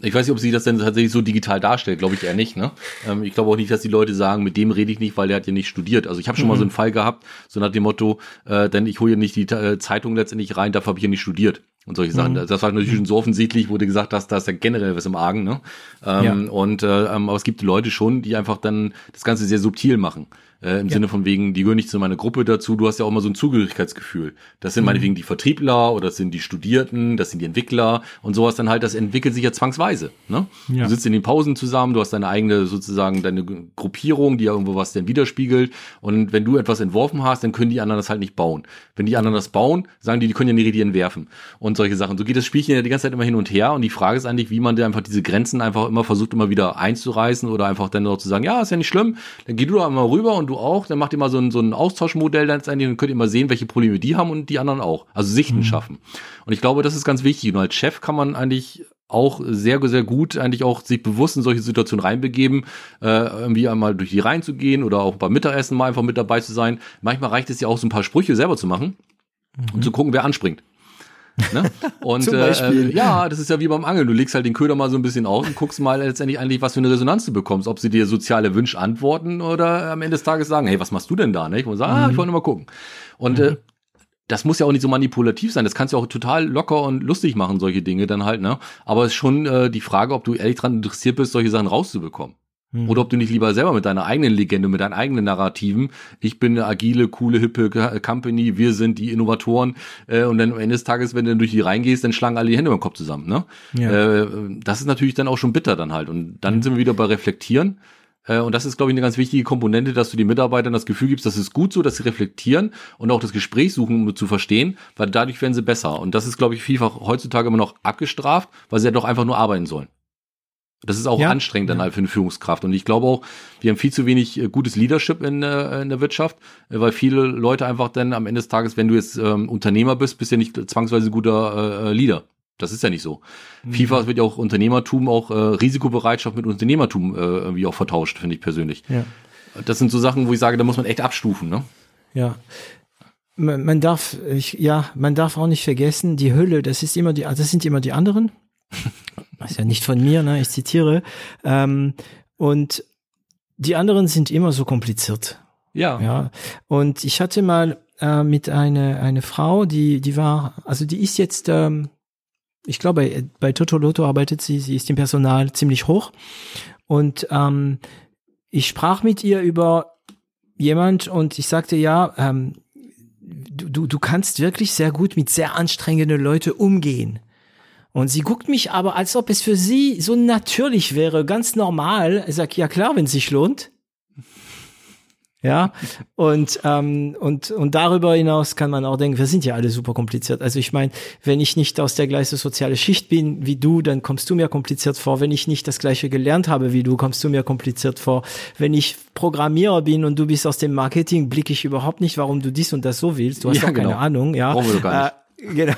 Ich weiß nicht, ob sie das denn tatsächlich so digital darstellt, glaube ich eher nicht. Ne? Ähm, ich glaube auch nicht, dass die Leute sagen, mit dem rede ich nicht, weil der hat ja nicht studiert. Also ich habe schon mhm. mal so einen Fall gehabt, so nach dem Motto, äh, denn ich hole ja nicht die äh, Zeitung letztendlich rein, dafür habe ich ja nicht studiert und solche Sachen. Mhm. Das war natürlich schon so offensichtlich, wurde gesagt, dass da ist ja generell was im Argen. Ne? Ähm, ja. Und äh, ähm, aber es gibt Leute schon, die einfach dann das Ganze sehr subtil machen äh, im ja. Sinne von wegen, die gehören nicht zu meiner Gruppe dazu, du hast ja auch immer so ein Zugehörigkeitsgefühl. Das sind mhm. meinetwegen die Vertriebler oder das sind die Studierten, das sind die Entwickler und sowas dann halt, das entwickelt sich ja zwangsweise. Ne? Ja. Du sitzt in den Pausen zusammen, du hast deine eigene sozusagen deine Gruppierung, die ja irgendwo was denn widerspiegelt und wenn du etwas entworfen hast, dann können die anderen das halt nicht bauen. Wenn die anderen das bauen, sagen die, die können ja nicht richtig entwerfen und solche Sachen. So geht das Spielchen ja die ganze Zeit immer hin und her und die Frage ist eigentlich, wie man da einfach diese Grenzen einfach immer versucht, immer wieder einzureißen oder einfach dann noch zu sagen, ja, ist ja nicht schlimm, dann geh du da mal rüber und du auch, dann macht ihr mal so ein, so ein Austauschmodell letztendlich und könnt ihr mal sehen, welche Probleme die haben und die anderen auch. Also Sichten mhm. schaffen. Und ich glaube, das ist ganz wichtig. Und als Chef kann man eigentlich auch sehr, sehr gut eigentlich auch sich bewusst in solche Situationen reinbegeben, äh, irgendwie einmal durch die Reihen zu gehen oder auch beim Mittagessen mal einfach mit dabei zu sein. Manchmal reicht es ja auch so ein paar Sprüche selber zu machen mhm. und zu gucken, wer anspringt. Ne? Und äh, ja, das ist ja wie beim Angeln. Du legst halt den Köder mal so ein bisschen aus und guckst mal letztendlich eigentlich, was für eine Resonanz du bekommst. Ob sie dir soziale Wünsche antworten oder am Ende des Tages sagen, hey, was machst du denn da? Ne? Ich muss sagen, mhm. ah, ich wollte nur mal gucken. Und mhm. äh, das muss ja auch nicht so manipulativ sein. Das kannst du auch total locker und lustig machen, solche Dinge dann halt. Ne? Aber es ist schon äh, die Frage, ob du ehrlich dran interessiert bist, solche Sachen rauszubekommen. Mhm. Oder ob du nicht lieber selber mit deiner eigenen Legende, mit deinen eigenen Narrativen, ich bin eine agile, coole, hippe Company, wir sind die Innovatoren äh, und dann am Ende des Tages, wenn du dann durch die reingehst, dann schlagen alle die Hände über den Kopf zusammen. Ne? Ja. Äh, das ist natürlich dann auch schon bitter dann halt. Und dann mhm. sind wir wieder bei Reflektieren. Äh, und das ist, glaube ich, eine ganz wichtige Komponente, dass du den Mitarbeitern das Gefühl gibst, das ist gut so, dass sie reflektieren und auch das Gespräch suchen, um zu verstehen, weil dadurch werden sie besser. Und das ist, glaube ich, vielfach heutzutage immer noch abgestraft, weil sie ja doch einfach nur arbeiten sollen. Das ist auch ja. anstrengend dann halt für eine Führungskraft. Und ich glaube auch, wir haben viel zu wenig äh, gutes Leadership in, äh, in der Wirtschaft, äh, weil viele Leute einfach dann am Ende des Tages, wenn du jetzt ähm, Unternehmer bist, bist du ja nicht zwangsweise guter äh, Leader. Das ist ja nicht so. Mhm. FIFA wird ja auch Unternehmertum, auch äh, Risikobereitschaft mit Unternehmertum äh, irgendwie auch vertauscht, finde ich persönlich. Ja. Das sind so Sachen, wo ich sage, da muss man echt abstufen, ne? Ja. Man, man darf, ich, ja, man darf auch nicht vergessen, die Hülle, das ist immer die, das sind immer die anderen. ist ja nicht von mir, ne? ich zitiere. Ähm, und die anderen sind immer so kompliziert. Ja. Ja. Und ich hatte mal äh, mit einer eine Frau, die die war, also die ist jetzt, ähm, ich glaube bei Toto Lotto arbeitet sie, sie ist im Personal ziemlich hoch und ähm, ich sprach mit ihr über jemand und ich sagte ja, ähm, du, du, du kannst wirklich sehr gut mit sehr anstrengenden Leuten umgehen. Und sie guckt mich aber, als ob es für sie so natürlich wäre, ganz normal. Ich sag, ja klar, wenn es sich lohnt. Ja, und, ähm, und, und darüber hinaus kann man auch denken, wir sind ja alle super kompliziert. Also ich meine, wenn ich nicht aus der gleichen sozialen Schicht bin wie du, dann kommst du mir kompliziert vor. Wenn ich nicht das gleiche gelernt habe wie du, kommst du mir kompliziert vor. Wenn ich Programmierer bin und du bist aus dem Marketing, blicke ich überhaupt nicht, warum du dies und das so willst. Du hast ja, keine genau. Ahnung, ja. Brauchen wir gar nicht. Äh, Genau.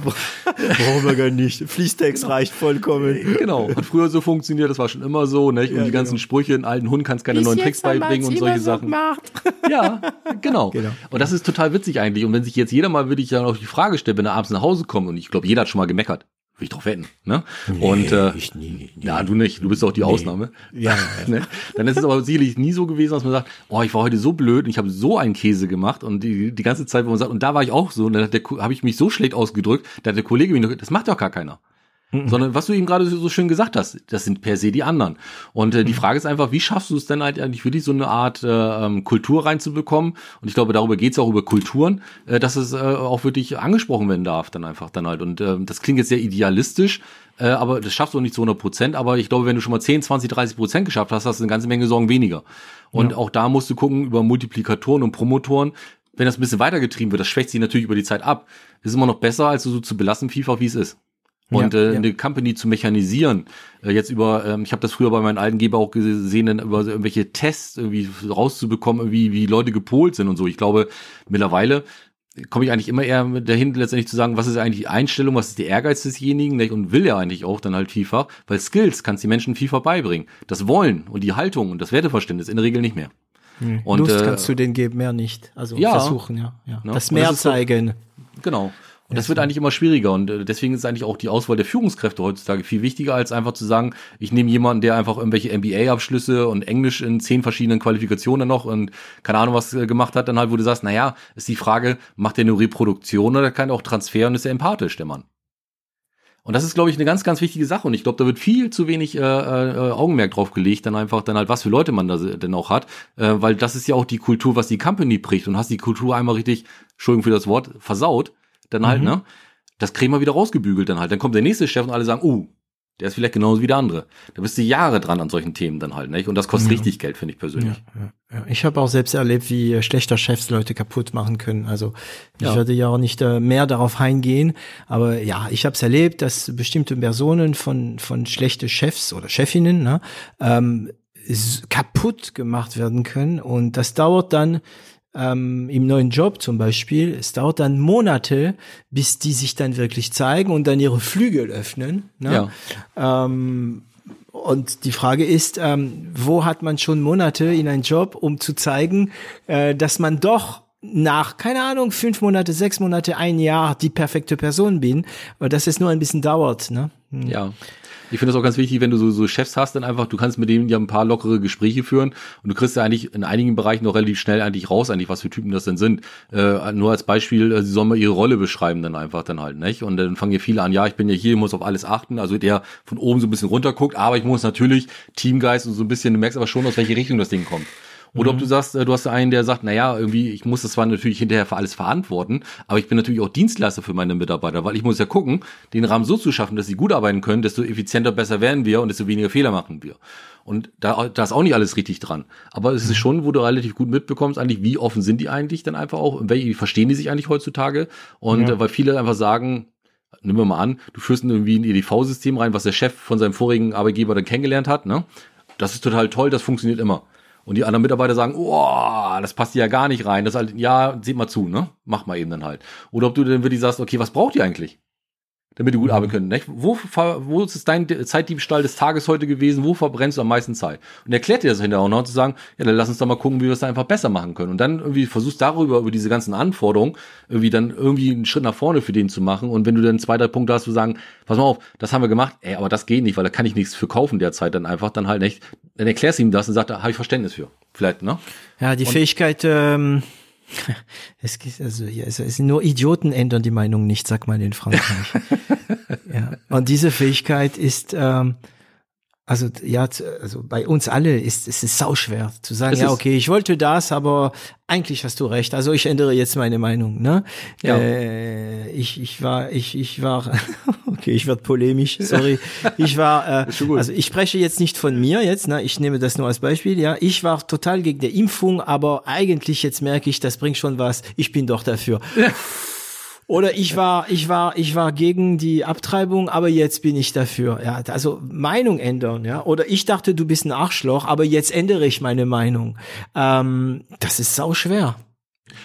Brauchen wir gar nicht. Fließtext reicht vollkommen. Genau. Hat früher so funktioniert, das war schon immer so, nicht? Und ja, die ganzen genau. Sprüche, in alten Hund kannst keine neuen Tricks beibringen und solche so Sachen. Gemacht. Ja, genau. genau. Und das ist total witzig eigentlich. Und wenn sich jetzt jeder mal würde ich dann auch die Frage stellen, wenn er abends nach Hause kommt, und ich glaube, jeder hat schon mal gemeckert. Will ich drauf wetten, ne? Nee, und äh, ich nie, nie. ja, du nicht, du bist auch die nee. Ausnahme. Ja, ja. ne? Dann ist es aber sicherlich nie so gewesen, dass man sagt, oh, ich war heute so blöd und ich habe so einen Käse gemacht und die, die ganze Zeit, wo man sagt, und da war ich auch so, und dann habe ich mich so schlecht ausgedrückt, da hat der Kollege mich noch, das macht doch gar keiner. Mhm. Sondern was du eben gerade so schön gesagt hast, das sind per se die anderen. Und äh, die mhm. Frage ist einfach, wie schaffst du es denn halt eigentlich wirklich so eine Art äh, ähm, Kultur reinzubekommen? Und ich glaube, darüber geht's auch über Kulturen, äh, dass es äh, auch wirklich angesprochen werden darf, dann einfach dann halt. Und äh, das klingt jetzt sehr idealistisch, äh, aber das schaffst du nicht zu 100 Prozent. Aber ich glaube, wenn du schon mal 10, 20, 30 Prozent geschafft hast, hast du eine ganze Menge Sorgen weniger. Und ja. auch da musst du gucken über Multiplikatoren und Promotoren, wenn das ein bisschen weitergetrieben wird, das schwächt sich natürlich über die Zeit ab. ist immer noch besser, als so zu belassen FIFA, wie es ist. Und ja, äh, ja. eine Company zu mechanisieren, äh, jetzt über, ähm, ich habe das früher bei meinen alten Geber auch gesehen, dann über irgendwelche Tests irgendwie rauszubekommen, wie, wie Leute gepolt sind und so. Ich glaube, mittlerweile komme ich eigentlich immer eher dahin, letztendlich zu sagen, was ist eigentlich die Einstellung, was ist der Ehrgeiz desjenigen nicht? und will ja eigentlich auch dann halt FIFA, weil Skills kannst die Menschen FIFA beibringen. Das Wollen und die Haltung und das Werteverständnis in der Regel nicht mehr. Hm. Und, Lust äh, kannst du den geben, mehr nicht. Also ja, versuchen, ja. ja. Ne? Das mehr das zeigen. So, genau. Und das wird eigentlich immer schwieriger und äh, deswegen ist eigentlich auch die Auswahl der Führungskräfte heutzutage viel wichtiger, als einfach zu sagen, ich nehme jemanden, der einfach irgendwelche MBA-Abschlüsse und Englisch in zehn verschiedenen Qualifikationen noch und keine Ahnung was äh, gemacht hat, dann halt, wo du sagst, naja, ist die Frage, macht der nur Reproduktion oder kann er auch Transfer und ist er empathisch, der Mann? Und das ist, glaube ich, eine ganz, ganz wichtige Sache. Und ich glaube, da wird viel zu wenig äh, äh, Augenmerk drauf gelegt, dann einfach dann halt, was für Leute man da denn auch hat. Äh, weil das ist ja auch die Kultur, was die Company bricht. Und hast die Kultur einmal richtig, Entschuldigung für das Wort, versaut, dann halt, mhm. ne? Das kriegen wir wieder rausgebügelt dann halt. Dann kommt der nächste Chef und alle sagen, uh, der ist vielleicht genauso wie der andere. Da bist du Jahre dran an solchen Themen dann halt, nicht? Und das kostet ja. richtig Geld, finde ich persönlich. Ja, ja. Ich habe auch selbst erlebt, wie äh, schlechter Chefs Leute kaputt machen können. Also ich würde ja auch nicht äh, mehr darauf eingehen, aber ja, ich habe es erlebt, dass bestimmte Personen von von schlechte Chefs oder Chefinnen ne, ähm, kaputt gemacht werden können und das dauert dann ähm, im neuen Job zum Beispiel, es dauert dann Monate, bis die sich dann wirklich zeigen und dann ihre Flügel öffnen. Ne? Ja. Ähm, und die Frage ist, ähm, wo hat man schon Monate in einen Job, um zu zeigen, äh, dass man doch nach, keine Ahnung, fünf Monate, sechs Monate, ein Jahr die perfekte Person bin, aber dass es nur ein bisschen dauert. Ne? Hm. Ja. Ich finde es auch ganz wichtig, wenn du so, so Chefs hast, dann einfach, du kannst mit denen ja ein paar lockere Gespräche führen und du kriegst ja eigentlich in einigen Bereichen noch relativ schnell eigentlich raus, eigentlich, was für Typen das denn sind. Äh, nur als Beispiel, äh, sie sollen mal ihre Rolle beschreiben dann einfach dann halt, nicht? Und dann fangen ja viele an, ja, ich bin ja hier, muss auf alles achten, also der von oben so ein bisschen runter guckt, aber ich muss natürlich Teamgeist und so ein bisschen, du merkst aber schon, aus welche Richtung das Ding kommt. Oder mhm. ob du sagst, äh, du hast einen, der sagt, naja, irgendwie, ich muss das zwar natürlich hinterher für alles verantworten, aber ich bin natürlich auch Dienstleister für meine Mitarbeiter, weil ich muss ja gucken, den Rahmen so zu schaffen, dass sie gut arbeiten können, desto effizienter, besser werden wir und desto weniger Fehler machen wir. Und da, da ist auch nicht alles richtig dran. Aber es ist mhm. schon, wo du relativ gut mitbekommst, eigentlich, wie offen sind die eigentlich dann einfach auch, wie verstehen die sich eigentlich heutzutage? Und ja. Äh, weil viele einfach sagen, nehmen wir mal an, du führst irgendwie ein EDV-System rein, was der Chef von seinem vorigen Arbeitgeber dann kennengelernt hat, ne? Das ist total toll, das funktioniert immer. Und die anderen Mitarbeiter sagen, oh, das passt ja gar nicht rein. Das halt, ja, seht mal zu, ne? Mach mal eben dann halt. Oder ob du dann wirklich sagst, okay, was braucht ihr eigentlich? Damit du gut arbeiten können. Nicht? Wo, wo ist dein Zeitdiebstahl des Tages heute gewesen? Wo verbrennst du am meisten Zeit? Und erklärt dir das hinterher auch noch zu sagen, ja, dann lass uns doch mal gucken, wie wir es da einfach besser machen können. Und dann irgendwie versuchst darüber, über diese ganzen Anforderungen, irgendwie dann irgendwie einen Schritt nach vorne für den zu machen. Und wenn du dann zwei, drei Punkte hast, zu sagen, pass mal auf, das haben wir gemacht, ey, aber das geht nicht, weil da kann ich nichts für kaufen derzeit dann einfach, dann halt nicht. Dann erklärst du ihm das und sagst, da habe ich Verständnis für. Vielleicht, ne? Ja, die und Fähigkeit, ähm Es, also, ja, es ist nur Idioten ändern die Meinung nicht, sagt man in Frankreich. ja. Und diese Fähigkeit ist ähm, Also ja, also bei uns alle ist es ist sau schwer zu sagen, es ja okay, ich wollte das, aber eigentlich hast du recht. Also ich ändere jetzt meine Meinung. Ne? Ja. Äh, ich ich war ich ich war okay, ich werde polemisch. Sorry, ich war äh, also ich spreche jetzt nicht von mir jetzt. Ne? Ich nehme das nur als Beispiel. Ja, ich war total gegen die Impfung, aber eigentlich jetzt merke ich, das bringt schon was. Ich bin doch dafür. Oder ich war, ich war, ich war gegen die Abtreibung, aber jetzt bin ich dafür. Ja, also Meinung ändern, ja. Oder ich dachte, du bist ein Arschloch, aber jetzt ändere ich meine Meinung. Ähm, das ist sau schwer.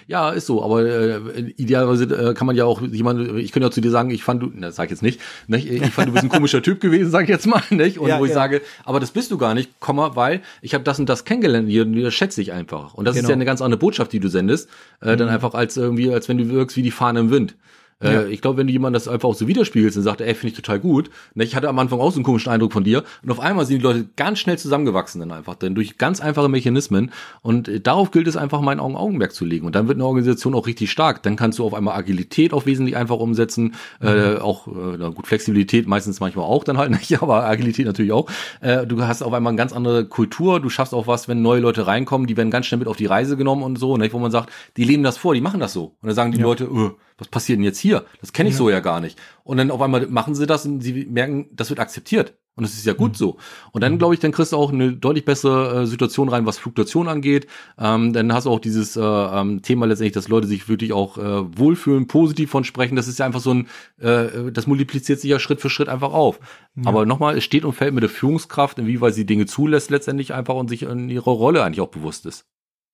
Ja, ist so, aber äh, idealerweise äh, kann man ja auch jemand, ich könnte ja zu dir sagen, ich fand du, das sag ich jetzt nicht, nicht, ich fand du bist ein komischer Typ gewesen, sag ich jetzt mal, nicht? Und ja, wo ich ja. sage, aber das bist du gar nicht, Komma, weil ich habe das und das kennengelernt, hier, das schätze ich einfach. Und das genau. ist ja eine ganz andere Botschaft, die du sendest, äh, mhm. dann einfach als irgendwie, als wenn du wirkst wie die Fahne im Wind. Äh, ja. ich glaube, wenn du jemand das einfach auch so widerspiegelst und sagt, ey, finde ich total gut. Ne, ich hatte am Anfang auch so einen komischen Eindruck von dir. Und auf einmal sind die Leute ganz schnell zusammengewachsen dann einfach, denn durch ganz einfache Mechanismen. Und äh, darauf gilt es einfach, meinen Augen Augenmerk zu legen. Und dann wird eine Organisation auch richtig stark. Dann kannst du auf einmal Agilität auch wesentlich einfach umsetzen. Äh, mhm. Äh, auch, äh, gut, Flexibilität meistens manchmal auch dann halt nicht, aber Agilität natürlich auch. Äh, du hast auf einmal eine ganz andere Kultur. Du schaffst auch was, wenn neue Leute reinkommen, die werden ganz schnell mit auf die Reise genommen und so, nicht? wo man sagt, die leben das vor, die machen das so. Und dann sagen die ja. Leute, öh, was passiert denn jetzt hier? Das kenne ich ja. so ja gar nicht. Und dann auf einmal machen sie das und sie merken, das wird akzeptiert. Und das ist ja gut mhm. so. Und dann, glaube ich, dann kriegst du auch eine deutlich bessere äh, Situation rein, was Fluktuation angeht. Ähm, dann hast du auch dieses äh, ähm, Thema letztendlich, dass Leute sich wirklich auch äh, wohlfühlen, positiv von sprechen. Das ist ja einfach so ein, äh, das multipliziert sich ja Schritt für Schritt einfach auf. Ja. Aber nochmal, es steht und fällt mit der Führungskraft, inwieweit sie Dinge zulässt letztendlich einfach und sich in ihrer Rolle eigentlich auch bewusst ist.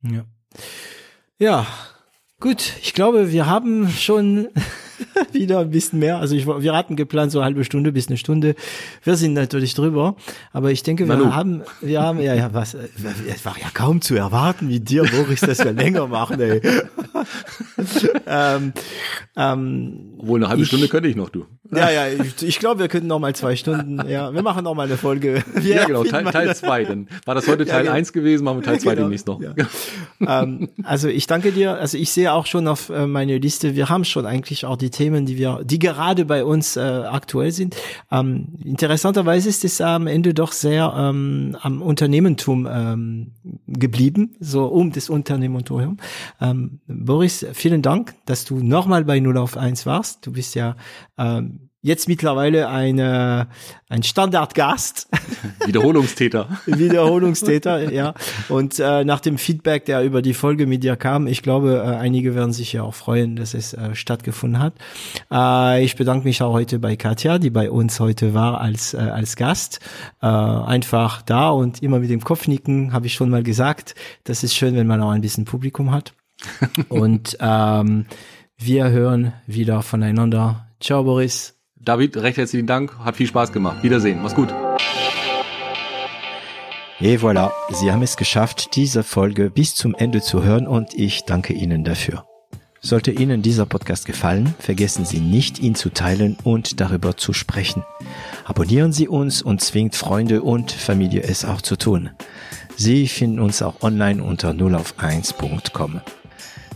Ja. Ja, Gut, ich glaube, wir haben schon wieder ein bisschen mehr. Also ich, wir hatten geplant so eine halbe Stunde bis eine Stunde. Wir sind natürlich drüber, aber ich denke, wir Manu. haben, wir haben ja, ja was, es war ja kaum zu erwarten, wie dir, Boris, dass wir länger machen. Ey. ähm, ähm, Obwohl eine halbe ich, Stunde könnte ich noch, du. Ja, ja, ich, ich glaube, wir könnten noch mal zwei Stunden. Ja, wir machen noch mal eine Folge. Wir ja, genau, Teil, Teil zwei. Dann war das heute Teil ja, genau. gewesen, machen wir Teil zwei genau, demnächst noch. Ja. ähm, also ich danke dir. Also ich sehe auch schon auf äh, meine Liste, wir haben schon eigentlich auch die Themen, die wir, die gerade bei uns äh, aktuell sind. Ähm, interessanterweise ist es am Ende doch sehr ähm, am Unternehmentum ähm, geblieben, so um das Unternehmertum. Ähm, Boris, vielen Dank, dass du nochmal bei 0 auf 1 warst. Du bist ja ähm, jetzt mittlerweile eine, ein Standardgast. Wiederholungstäter. Wiederholungstäter, ja. Und äh, nach dem Feedback, der über die Folge mit dir kam, ich glaube, äh, einige werden sich ja auch freuen, dass es äh, stattgefunden hat. Äh, ich bedanke mich auch heute bei Katja, die bei uns heute war als, äh, als Gast. Äh, einfach da und immer mit dem Kopf nicken, habe ich schon mal gesagt. Das ist schön, wenn man auch ein bisschen Publikum hat. und ähm, wir hören wieder voneinander. Ciao, Boris. David, recht herzlichen Dank. Hat viel Spaß gemacht. Wiedersehen. Mach's gut. Et voilà, Sie haben es geschafft, diese Folge bis zum Ende zu hören und ich danke Ihnen dafür. Sollte Ihnen dieser Podcast gefallen, vergessen Sie nicht, ihn zu teilen und darüber zu sprechen. Abonnieren Sie uns und zwingt Freunde und Familie es auch zu tun. Sie finden uns auch online unter 0auf1.com.